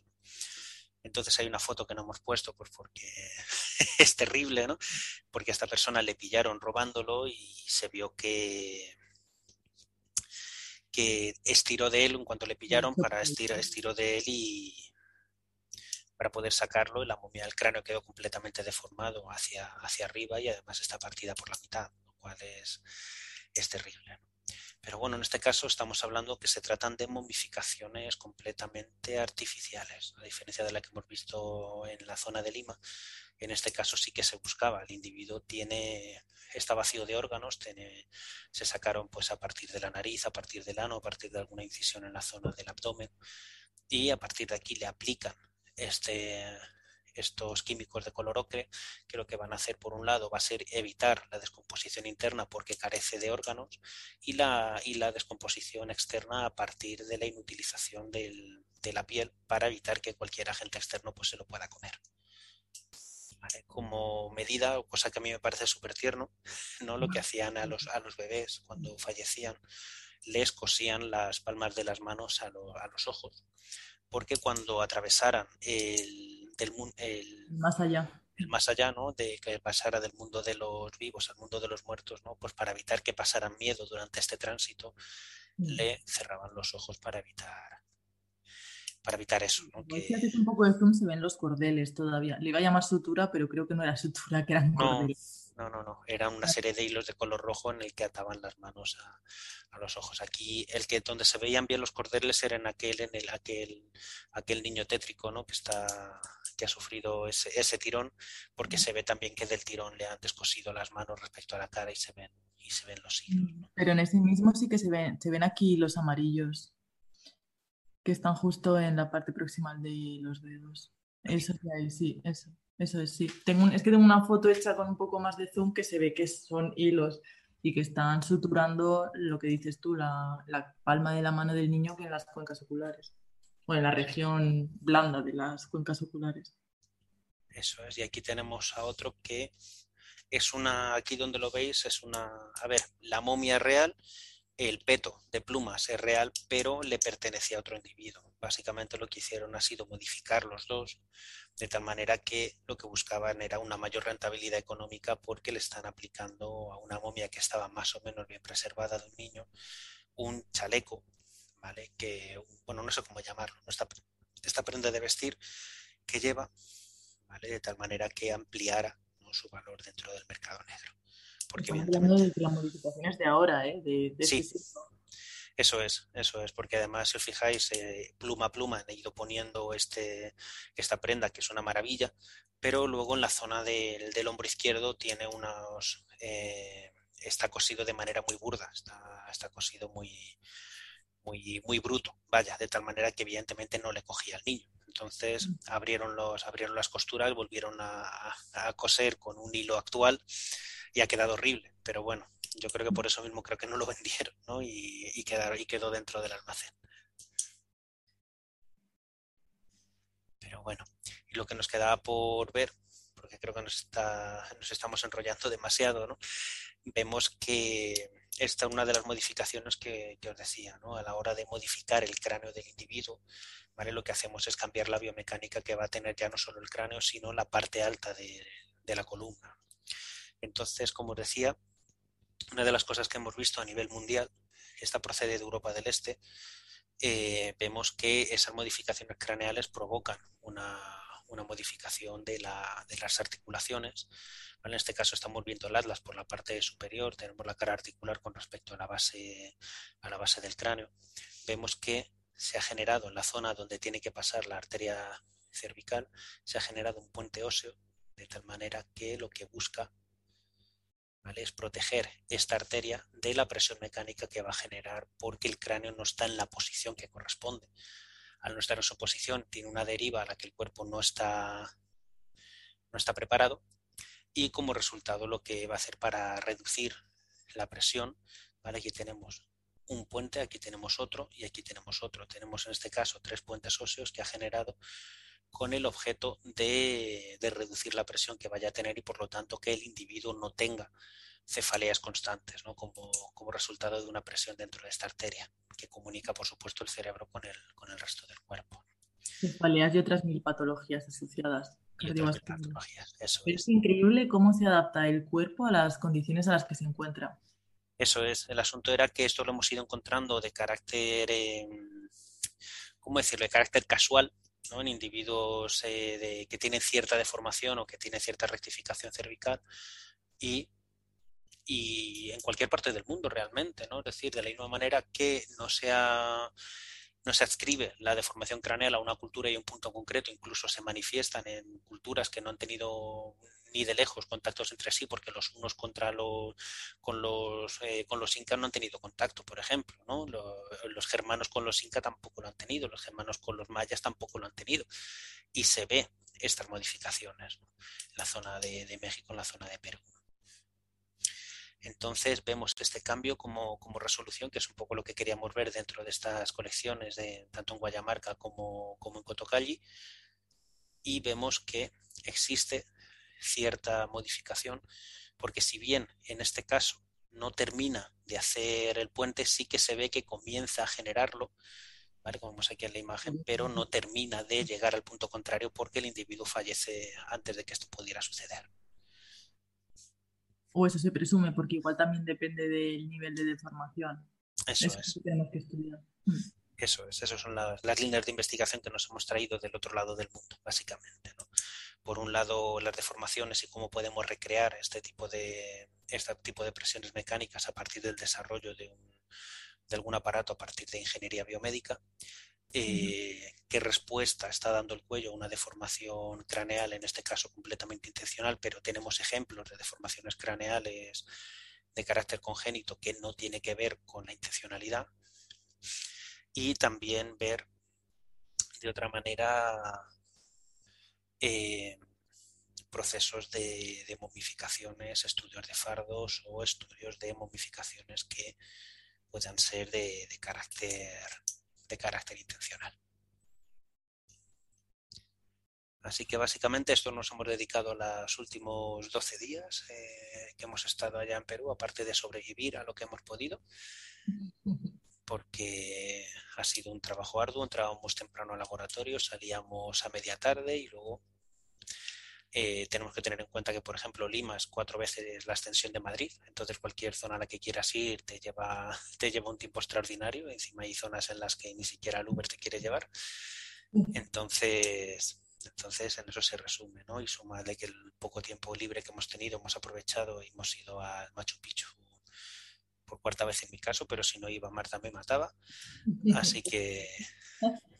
Entonces hay una foto que no hemos puesto pues porque *laughs* es terrible, ¿no? Porque a esta persona le pillaron robándolo y se vio que que estiró de él en cuanto le pillaron para estirar, estiró de él y para poder sacarlo, la momia del cráneo quedó completamente deformado hacia, hacia arriba y además está partida por la mitad, lo cual es, es terrible. Pero bueno, en este caso estamos hablando que se tratan de momificaciones completamente artificiales, a diferencia de la que hemos visto en la zona de Lima. En este caso sí que se buscaba. El individuo tiene, está vacío de órganos, tiene, se sacaron pues a partir de la nariz, a partir del ano, a partir de alguna incisión en la zona del abdomen y a partir de aquí le aplican este, estos químicos de color ocre, que lo que van a hacer por un lado va a ser evitar la descomposición interna porque carece de órganos y la, y la descomposición externa a partir de la inutilización del, de la piel para evitar que cualquier agente externo pues, se lo pueda comer. Como medida, cosa que a mí me parece súper tierno, *laughs* ¿no? lo que hacían a los, a los bebés cuando fallecían, les cosían las palmas de las manos a, lo, a los ojos porque cuando atravesaran el, del, el, más allá el más allá, ¿no? De que pasara del mundo de los vivos al mundo de los muertos, ¿no? Pues para evitar que pasaran miedo durante este tránsito, mm. le cerraban los ojos para evitar para evitar eso. ¿no? Que... que un poco de zoom se ven los cordeles todavía. Le iba a llamar sutura, pero creo que no era sutura, que eran cordeles. No, no, no. Era una serie de hilos de color rojo en el que ataban las manos a, los ojos. Aquí el que donde se veían bien los cordeles era en aquel, en el, aquel, aquel niño tétrico, ¿no? Que está, que ha sufrido ese, ese tirón, porque se ve también que del tirón le han descosido las manos respecto a la cara y se ven, y se ven los hilos. Pero en ese mismo sí que se ven, se ven aquí los amarillos que están justo en la parte proximal de los dedos. Eso sí, eso. Eso es, sí. Tengo es que tengo una foto hecha con un poco más de zoom que se ve que son hilos y que están suturando lo que dices tú, la, la palma de la mano del niño que en las cuencas oculares. O en la región blanda de las cuencas oculares. Eso es. Y aquí tenemos a otro que es una, aquí donde lo veis, es una, a ver, la momia real el peto de plumas es real, pero le pertenecía a otro individuo. Básicamente lo que hicieron ha sido modificar los dos, de tal manera que lo que buscaban era una mayor rentabilidad económica porque le están aplicando a una momia que estaba más o menos bien preservada de un niño un chaleco, ¿vale? Que, bueno, no sé cómo llamarlo, esta, esta prenda de vestir que lleva, ¿vale? De tal manera que ampliara su valor dentro del mercado negro. Porque hablando de las modificaciones de ahora, ¿eh? De, sí. Eso es, eso es, porque además, si os fijáis, eh, pluma a pluma han ido poniendo este, esta prenda, que es una maravilla, pero luego en la zona del, del hombro izquierdo tiene unos. Eh, está cosido de manera muy burda, está, está cosido muy, muy, muy bruto, vaya, de tal manera que evidentemente no le cogía al niño. Entonces mm. abrieron, los, abrieron las costuras, volvieron a, a coser con un hilo actual y ha quedado horrible. Pero bueno, yo creo que por eso mismo creo que no lo *laughs* vendieron ¿no? y, quedó, y quedó dentro del almacén. Pero bueno, y lo que nos quedaba por ver, porque creo que nos, está, nos estamos enrollando demasiado, ¿no? vemos que esta es una de las modificaciones que, que, os decía, ¿no? A la hora de modificar el cráneo del individuo, ¿vale? Lo que hacemos es cambiar la biomecánica que va a tener ya no solo el cráneo, sino la parte alta de, de la columna. Entonces, como os decía, una de las cosas que hemos visto a nivel mundial, esta procede de Europa del Este, eh, vemos que esas modificaciones craneales provocan una, modificación de, las articulaciones. En este caso estamos viendo el atlas por la parte superior, tenemos la cara articular con respecto a la base, a la base del cráneo. Vemos que se ha generado en la zona donde tiene que pasar la arteria cervical, se ha generado un puente óseo, de tal manera que lo que busca Es proteger esta arteria de la presión mecánica que va a generar porque el cráneo no está en la posición que corresponde. Al no estar en su posición, tiene una deriva a la que el cuerpo no está, no está preparado y como resultado lo que va a hacer para reducir la presión. Aquí tenemos un puente, aquí tenemos otro y aquí tenemos otro. Tenemos en este caso tres puentes óseos que ha generado con el objeto de, reducir la presión que vaya a tener y por lo tanto que el individuo no tenga cefaleas constantes ¿no? como, como, resultado de una presión dentro de esta arteria que comunica por supuesto el cerebro con el, con el resto del cuerpo. Cefaleas y otras mil patologías asociadas. patologías, eso es. es increíble cómo se adapta el cuerpo a las condiciones a las que se encuentra. Eso es, el asunto era que esto lo hemos ido encontrando de carácter, eh, ¿cómo decirlo?, de carácter casual, ¿no? en individuos eh, que tienen cierta deformación o que tienen cierta rectificación cervical y, y, en cualquier parte del mundo realmente, ¿no? Es decir, de la misma manera que no sea no se adscribe la deformación craneal a una cultura y un punto concreto, incluso se manifiestan en culturas que no han tenido ni de lejos contactos entre sí, porque los unos contra los, con los, eh, con los incas no han tenido contacto, por ejemplo, ¿no? Los, germanos con los incas tampoco lo han tenido, los germanos con los mayas tampoco lo han tenido. Y se ve estas modificaciones en la zona de, de México, en la zona de Perú. Entonces vemos este cambio como, como, resolución, que es un poco lo que queríamos ver dentro de estas colecciones, de, tanto en Guayamarca como, como en Cotocalli, y vemos que existe cierta modificación, porque si bien en este caso no termina de hacer el puente, sí que se ve que comienza a generarlo, ¿vale? como vemos aquí en la imagen, pero no termina de llegar al punto contrario porque el individuo fallece antes de que esto pudiera suceder. O eso se presume, porque igual también depende del nivel de deformación. Eso, es. tenemos que estudiar. Mm. Eso es, esas son las, las, líneas de investigación que nos hemos traído del otro lado del mundo, básicamente. ¿no? Por un lado las deformaciones y cómo podemos recrear este tipo de este tipo de presiones mecánicas a partir del desarrollo de, un, de algún aparato a partir de ingeniería biomédica eh, qué respuesta está dando el cuello a una deformación craneal, en este caso completamente intencional, pero tenemos ejemplos de deformaciones craneales de carácter congénito que no tiene que ver con la intencionalidad. Y también ver de otra manera eh, procesos de, momificaciones, estudios de fardos o estudios de momificaciones que puedan ser de, carácter, intencional. Así que básicamente esto nos hemos dedicado los últimos 12 días eh, que hemos estado allá en Perú, aparte de sobrevivir a lo que hemos podido, porque ha sido un trabajo arduo, entrábamos temprano al laboratorio, salíamos a media tarde y luego eh, tenemos que tener en cuenta que, por ejemplo, Lima es cuatro veces la extensión de Madrid, entonces cualquier zona a la que quieras ir te lleva, *laughs* te lleva un tiempo extraordinario. Encima hay zonas en las que ni siquiera el Uber te quiere llevar. Entonces, entonces en eso se resume, ¿no? Y suma de que el poco tiempo libre que hemos tenido hemos aprovechado y hemos ido al Machu Picchu por cuarta vez en mi caso, pero si no iba Marta me mataba. Así que *laughs*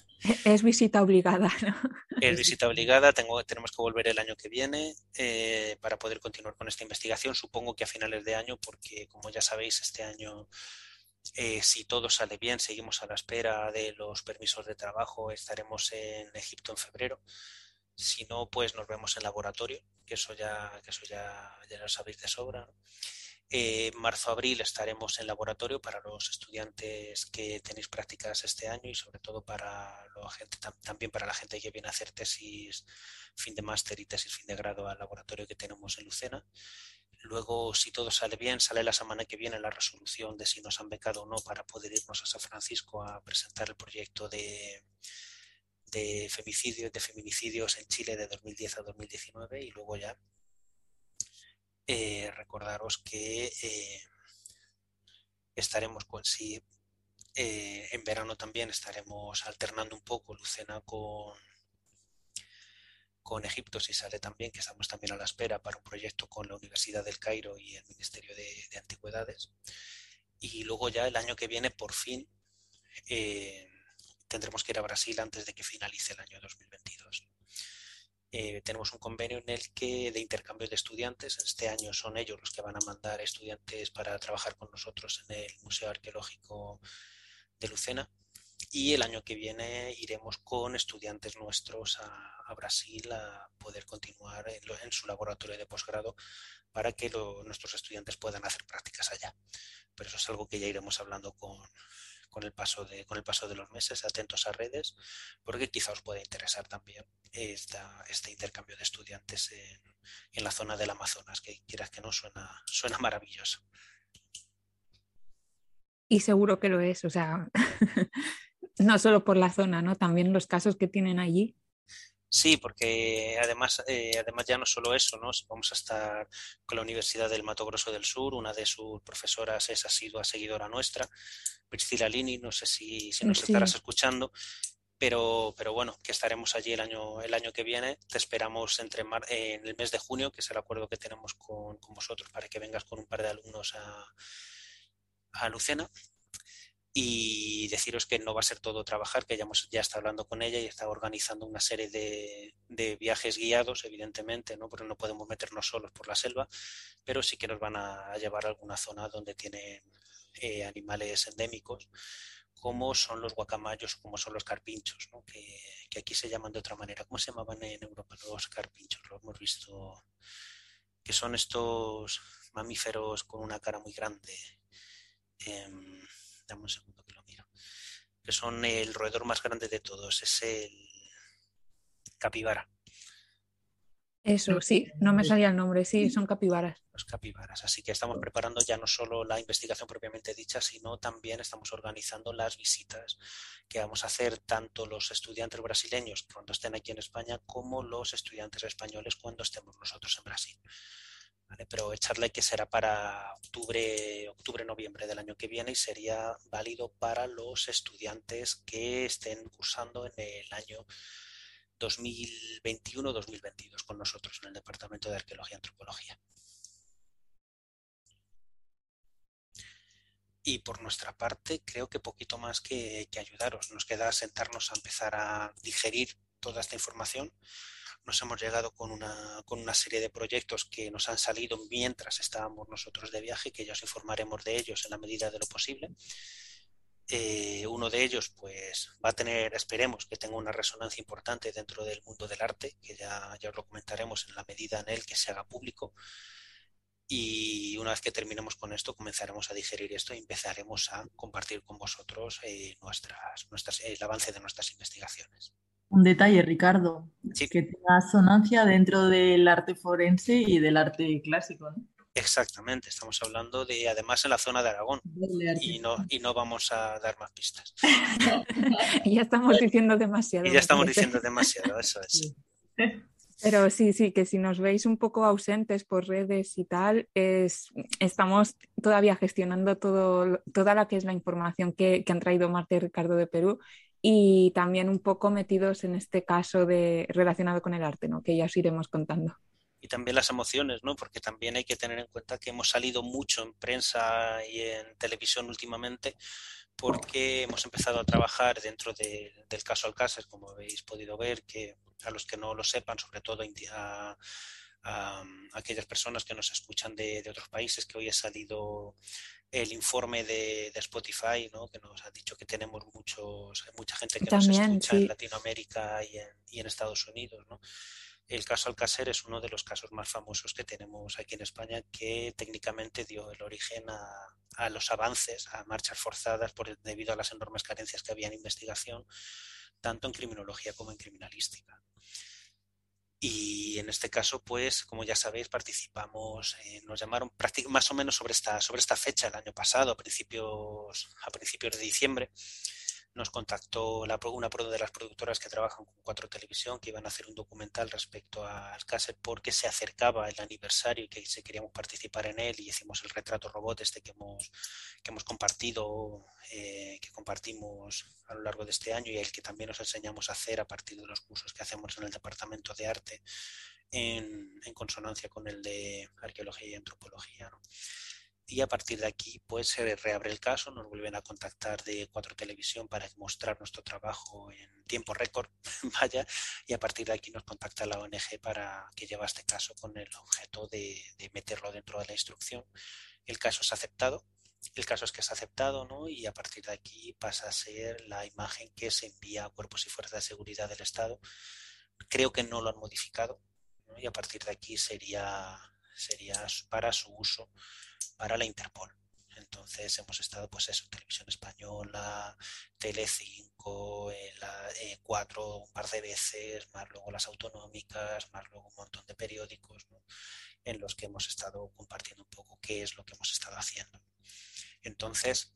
es visita obligada, ¿no? Es visita obligada, tengo, tenemos que volver el año que viene eh, para poder continuar con esta investigación, supongo que a finales de año, porque como ya sabéis, este año, eh, si todo sale bien, seguimos a la espera de los permisos de trabajo, estaremos en Egipto en febrero. Si no, pues nos vemos en laboratorio, que eso ya, que eso ya, ya lo sabéis de sobra. ¿no? Eh, marzo-abril estaremos en laboratorio para los estudiantes que tenéis prácticas este año y sobre todo para también para la gente que viene a hacer tesis fin de máster y tesis fin de grado al laboratorio que tenemos en Lucena. Luego, si todo sale bien, sale la semana que viene la resolución de si nos han becado o no para poder irnos a San Francisco a presentar el proyecto de, de de feminicidios en Chile de 2010 a 2019 y luego ya eh, recordaros que eh, estaremos con sí eh, en verano también estaremos alternando un poco Lucena con con Egipto si sale también que estamos también a la espera para un proyecto con la Universidad del Cairo y el Ministerio de, Antigüedades. Y luego ya el año que viene por fin tendremos que ir a Brasil antes de que finalice el año 2022 eh, tenemos un convenio en el que de intercambio de estudiantes, este año son ellos los que van a mandar estudiantes para trabajar con nosotros en el Museo Arqueológico de Lucena y el año que viene iremos con estudiantes nuestros a, Brasil a poder continuar en, su laboratorio de posgrado para que nuestros estudiantes puedan hacer prácticas allá. Pero eso es algo que ya iremos hablando con, con el paso de, con el paso de los meses, atentos a redes, porque quizá os pueda interesar también esta, este intercambio de estudiantes en, la zona del Amazonas, que quieras que no suena, suena maravilloso. Y seguro que lo es, o sea, *laughs* no solo por la zona, ¿no? También los casos que tienen allí Sí, porque además, eh, además ya no solo eso, ¿no? Vamos a estar con la Universidad del Mato Grosso del Sur, una de sus profesoras es asidua seguidora nuestra, Priscila Lini, no sé si, si nos estarás escuchando, pero, pero bueno, que estaremos allí el año, el año que viene. Te esperamos entre en el mes de junio, que es el acuerdo que tenemos con, con vosotros para que vengas con un par de alumnos a, a Lucena y deciros que no va a ser todo trabajar, que ya, hemos, ya está hablando con ella y está organizando una serie de, de, viajes guiados, evidentemente, ¿no? porque no podemos meternos solos por la selva, pero sí que nos van a, llevar a alguna zona donde tienen eh, animales endémicos, como son los guacamayos, como son los carpinchos, ¿no? que, que, aquí se llaman de otra manera. ¿Cómo se llamaban en Europa los carpinchos? Lo hemos visto, que son estos mamíferos con una cara muy grande. Eh, un segundo que lo miro. Que son el roedor más grande de todos, es el capibara. Eso, sí, no me salía el nombre, sí, son capibaras. Los capibaras. Así que estamos preparando ya no solo la investigación propiamente dicha, sino también estamos organizando las visitas que vamos a hacer tanto los estudiantes brasileños cuando estén aquí en España como los estudiantes españoles cuando estemos nosotros en Brasil pero echarle que será para octubre, octubre, noviembre del año que viene y sería válido para los estudiantes que estén cursando en el año 2021-2022 con nosotros en el Departamento de Arqueología y Antropología. Y por nuestra parte, creo que poquito más que ayudaros. Nos queda sentarnos a empezar a digerir toda esta información nos hemos llegado con una, con una serie de proyectos que nos han salido mientras estábamos nosotros de viaje, que ya os informaremos de ellos en la medida de lo posible. Eh, uno de ellos, pues, va a tener, esperemos que tenga una resonancia importante dentro del mundo del arte, que ya, ya os lo comentaremos en la medida en el que se haga público. Y una vez que terminemos con esto, comenzaremos a digerir esto y empezaremos a compartir con vosotros eh, nuestras, nuestras, el avance de nuestras investigaciones un detalle, Ricardo, que tenga sonancia dentro del arte forense y del arte clásico, ¿no? Exactamente, estamos hablando de además en la zona de Aragón y no, y no vamos a dar más pistas. *laughs* ya estamos diciendo demasiado. Y ya estamos diciendo demasiado, eso es. *laughs* Pero sí, sí, que si nos veis un poco ausentes por redes y tal, es, estamos todavía gestionando todo, toda la que es la información que, que han traído Marta y Ricardo de Perú y también un poco metidos en este caso de relacionado con el arte, ¿no? que ya os iremos contando. Y también las emociones, ¿no? porque también hay que tener en cuenta que hemos salido mucho en prensa y en televisión últimamente porque hemos empezado a trabajar dentro del caso Alcácer, como habéis podido ver, que a los que no lo sepan, sobre todo a, a, aquellas personas que nos escuchan de, de, otros países, que hoy ha salido el informe de, Spotify, ¿no? que nos ha dicho que tenemos muchos, mucha gente que nos escucha en Latinoamérica y en, y en, Estados Unidos. ¿no? El caso Alcácer es uno de los casos más famosos que tenemos aquí en España, que técnicamente dio el origen a, los avances, a marchas forzadas por, debido a las enormes carencias que había en investigación, tanto en criminología como en criminalística. Y en este caso, pues, como ya sabéis, participamos, eh, nos llamaron más o menos sobre esta, fecha, el año pasado, a principios de diciembre, nos contactó la, una de las productoras que trabajan con Cuatro Televisión que iban a hacer un documental respecto a Alcácer porque se acercaba el aniversario y que se queríamos participar en él y hicimos el retrato robot este que hemos, que hemos compartido, eh, que compartimos a lo largo de este año y el que también nos enseñamos a hacer a partir de los cursos que hacemos en el Departamento de Arte en, en consonancia con el de Arqueología y Antropología. ¿no? Y a partir de aquí pues se reabre el caso, nos vuelven a contactar de Cuatro Televisión para mostrar nuestro trabajo en tiempo récord, *laughs* vaya, y a partir de aquí nos contacta la ONG para que lleva este caso con el objeto de, meterlo dentro de la instrucción. El caso es aceptado, el caso es que es aceptado, ¿no? Y a partir de aquí pasa a ser la imagen que se envía a cuerpos y fuerzas de seguridad del Estado. Creo que no lo han modificado, ¿no? y a partir de aquí sería, sería para su uso para la Interpol. Entonces hemos estado, pues eso, Televisión Española, Tele5, la E4 un par de veces, más luego las autonómicas, más luego un montón de periódicos en los que hemos estado compartiendo un poco qué es lo que hemos estado haciendo. Entonces,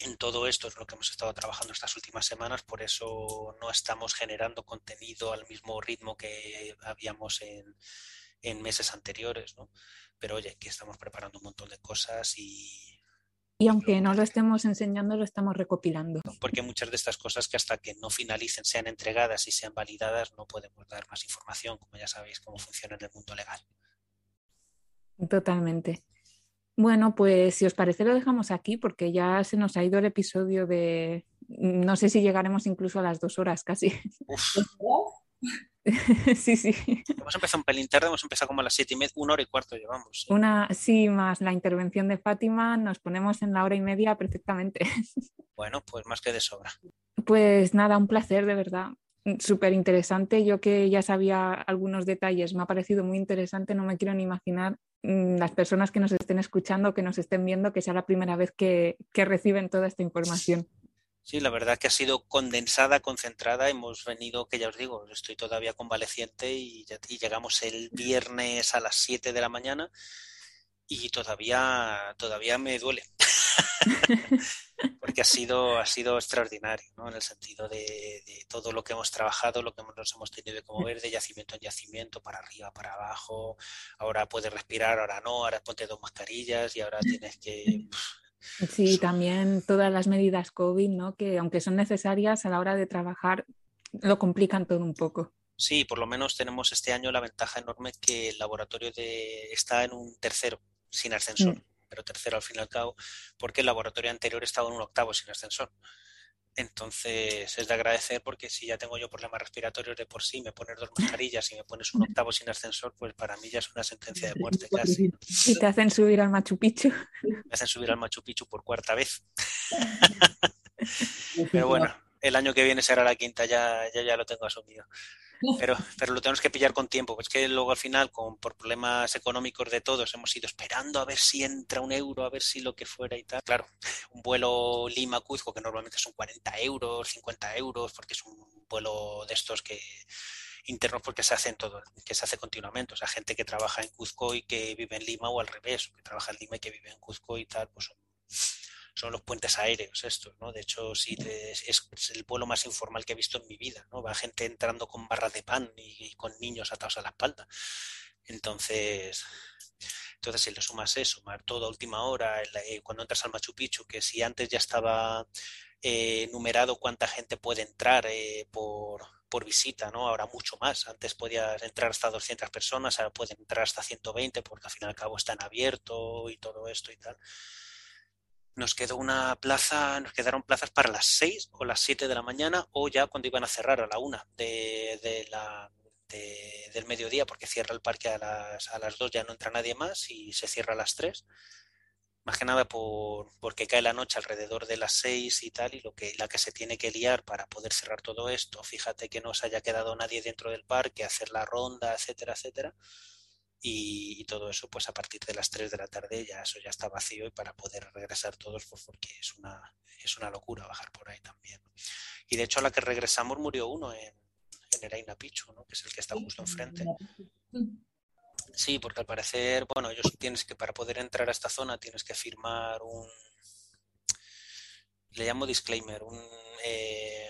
en todo esto es lo que hemos estado trabajando estas últimas semanas, por eso no estamos generando contenido al mismo ritmo que habíamos en, en meses anteriores, ¿no? Pero oye, aquí estamos preparando un montón de cosas y... Y aunque no lo estemos enseñando, lo estamos recopilando. Porque muchas de estas cosas que hasta que no finalicen, sean entregadas y sean validadas, no podemos dar más información, como ya sabéis cómo funciona en el mundo legal. Totalmente. Bueno, pues si os parece lo dejamos aquí porque ya se nos ha ido el episodio de... No sé si llegaremos incluso a las dos horas casi. Uf. *laughs* *laughs* sí, sí. Hemos empezado un pelín tarde, hemos empezado como a las siete y media, una hora y cuarto llevamos. ¿sí? Una, sí, más la intervención de Fátima, nos ponemos en la hora y media perfectamente. *laughs* Bueno, pues más que de sobra. Pues nada, un placer, de verdad. Súper interesante. Yo que ya sabía algunos detalles, me ha parecido muy interesante. No me quiero ni imaginar mm, las personas que nos estén escuchando, que nos estén viendo, que sea la primera vez que, que reciben toda esta información. Sí, la verdad que ha sido condensada, concentrada. Hemos venido, que ya os digo, estoy todavía convaleciente y, ya, y llegamos el viernes a las 7 de la mañana y todavía, todavía me duele. *laughs* Porque ha sido, ha sido extraordinario, ¿no? En el sentido de, de, todo lo que hemos trabajado, lo que nos hemos tenido que mover de yacimiento en yacimiento, para arriba, para abajo. Ahora puedes respirar, ahora no, ahora ponte dos mascarillas y ahora tienes que. *laughs* Sí, también todas las medidas COVID, ¿no? Que aunque son necesarias a la hora de trabajar, lo complican todo un poco. Sí, por lo menos tenemos este año la ventaja enorme que el laboratorio de... está en un tercero, sin ascensor, mm. pero tercero al fin y al cabo, porque el laboratorio anterior estaba en un octavo sin ascensor. Entonces es de agradecer porque si ya tengo yo problemas respiratorios de por sí, me pones dos mascarillas y me pones un octavo sin ascensor, pues para mí ya es una sentencia de muerte casi. Y te hacen subir al Machu Picchu. Me hacen subir al Machu Picchu por cuarta vez. *laughs* Pero bueno, el año que viene será la quinta, ya, ya, ya lo tengo asumido. Pero, pero lo tenemos que pillar con tiempo, pues que luego al final, con, por problemas económicos de todos, hemos ido esperando a ver si entra un euro, a ver si lo que fuera y tal. Claro, un vuelo Lima-Cuzco, que normalmente son 40 euros, 50 euros, porque es un vuelo de estos que internos porque se hacen todo, que se hace continuamente. O sea, gente que trabaja en Cuzco y que vive en Lima o al revés, que trabaja en Lima y que vive en Cuzco y tal, pues son son los puentes aéreos estos, ¿no? De hecho, sí, es, el vuelo más informal que he visto en mi vida, ¿no? Va gente entrando con barras de pan y, y con niños atados a la espalda. Entonces, entonces si le sumas eso, sumar todo a última hora, eh, cuando entras al Machu Picchu, que si antes ya estaba eh, numerado cuánta gente puede entrar eh, por, por visita, ¿no? Ahora mucho más. Antes podías entrar hasta 200 personas, ahora pueden entrar hasta 120 porque al fin y al cabo están abiertos y todo esto y tal nos quedó una plaza, nos quedaron plazas para las 6 o las 7 de la mañana o ya cuando iban a cerrar a la 1 de, la, de, del mediodía porque cierra el parque a las, a las 2, ya no entra nadie más y se cierra a las 3. Más que nada por, porque cae la noche alrededor de las 6 y tal y lo que, la que se tiene que liar para poder cerrar todo esto. Fíjate que no se haya quedado nadie dentro del parque, hacer la ronda, etcétera, etcétera y, y, todo eso pues a partir de las 3 de la tarde ya eso ya está vacío y para poder regresar todos pues porque es una, es una locura bajar por ahí también. Y de hecho a la que regresamos murió uno en, en Eraina Pichu, ¿no? que es el que está justo enfrente. Sí, porque al parecer, bueno, ellos tienes que para poder entrar a esta zona tienes que firmar un le llamo disclaimer, un eh,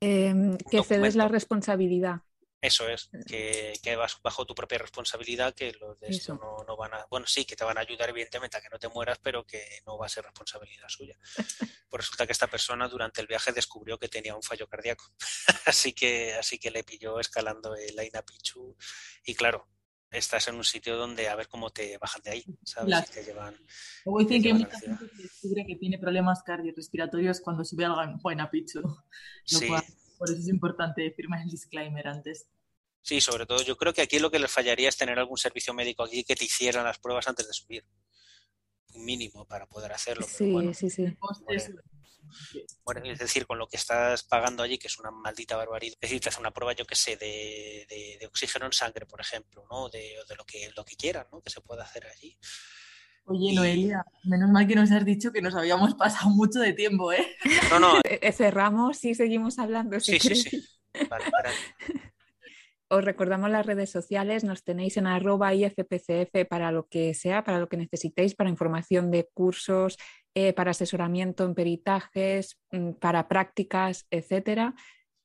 eh, que cedes la responsabilidad. Eso es, que, que, vas bajo tu propia responsabilidad, que los de esto no, no, van a. Bueno, sí, que te van a ayudar, evidentemente, a que no te mueras, pero que no va a ser responsabilidad suya. *laughs* Pues resulta que esta persona durante el viaje descubrió que tenía un fallo cardíaco. *laughs* así, que, así que le pilló escalando el Aina Pichu. Y claro, estás en un sitio donde a ver cómo te bajan de ahí, ¿sabes? Si te llevan, Luego dicen que mucha gente descubre que tiene problemas cardiorrespiratorios cuando sube en buena picho. Lo Sí, cual, por eso es importante firmar el disclaimer antes. Sí, sobre todo yo creo que aquí lo que les fallaría es tener algún servicio médico aquí que te hicieran las pruebas antes de subir. Un mínimo para poder hacerlo. pero Sí, bueno, sí, sí. Bueno, es decir, con lo que estás pagando allí, que es una maldita barbaridad. Es decir, te hace una prueba, yo que sé, de, de- de oxígeno en sangre, por ejemplo, ¿no? De, o de lo que, lo que quieran, ¿no? Que se pueda hacer allí. Oye, Y- Noelia, menos mal que nos has dicho que nos habíamos pasado mucho de tiempo, ¿eh? No, no, *laughs* Eh, eh, Cerramos y seguimos hablando. si sí, sí, queréis. sí. Vale. Os recordamos las redes sociales, nos tenéis en arroba IFPCF para lo que sea, para lo que necesitéis, para información de cursos, eh, para asesoramiento en peritajes, mm, para prácticas, etcétera.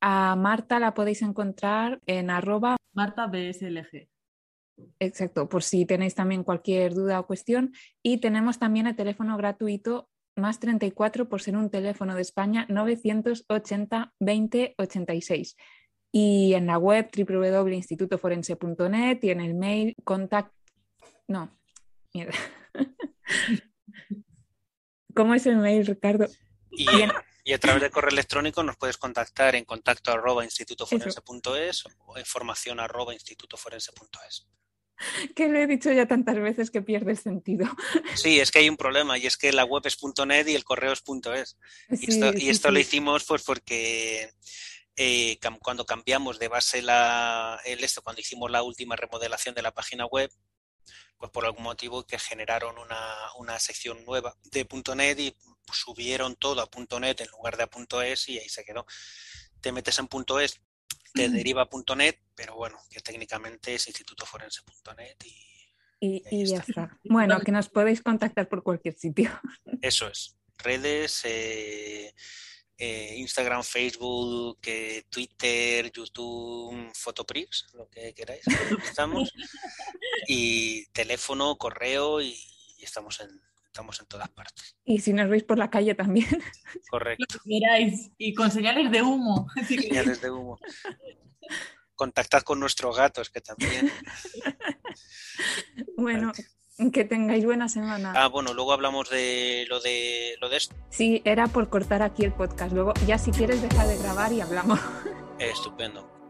A Marta la podéis encontrar en arroba, Marta BSLG. exacto, por si tenéis también cualquier duda o cuestión. Y tenemos también el teléfono gratuito más 34 por ser un teléfono de España 980 20 86. Y en la web www.institutoforense.net y en el mail contact... No, mierda. *laughs* ¿Cómo es el mail, Ricardo? Y, y a través de correo electrónico nos puedes contactar en contacto arroba institutoforense.es o información arroba institutoforense.es. Que lo he dicho ya tantas veces que pierde el sentido. *laughs* Sí, es que hay un problema y es que la web es .net y el correo es .es. Y Sí, esto, y sí, esto sí. lo hicimos pues porque eh, cuando cambiamos de base la, el esto, cuando hicimos la última remodelación de la página web, pues por algún motivo que generaron una, una sección nueva de .net y subieron todo a .net en lugar de a .es y ahí se quedó. Te metes en .es, te deriva a .net, pero bueno, que técnicamente es institutoforense.net y y ya está. está. Bueno, que nos podéis contactar por cualquier sitio. Eso es. Redes, eh, eh, Instagram, Facebook, eh, Twitter, YouTube, Fotoprix, lo que queráis. Estamos. Y teléfono, correo y, y estamos en estamos en todas partes. Y si nos veis por la calle también. Correcto. Lo que queráis. Y con señales de humo. Señales de humo. Contactad con nuestros gatos que también. Bueno, que tengáis buena semana. Ah, bueno, luego hablamos de lo de lo de esto. Sí, era por cortar aquí el podcast. Luego, ya si quieres, deja de grabar y hablamos. Estupendo.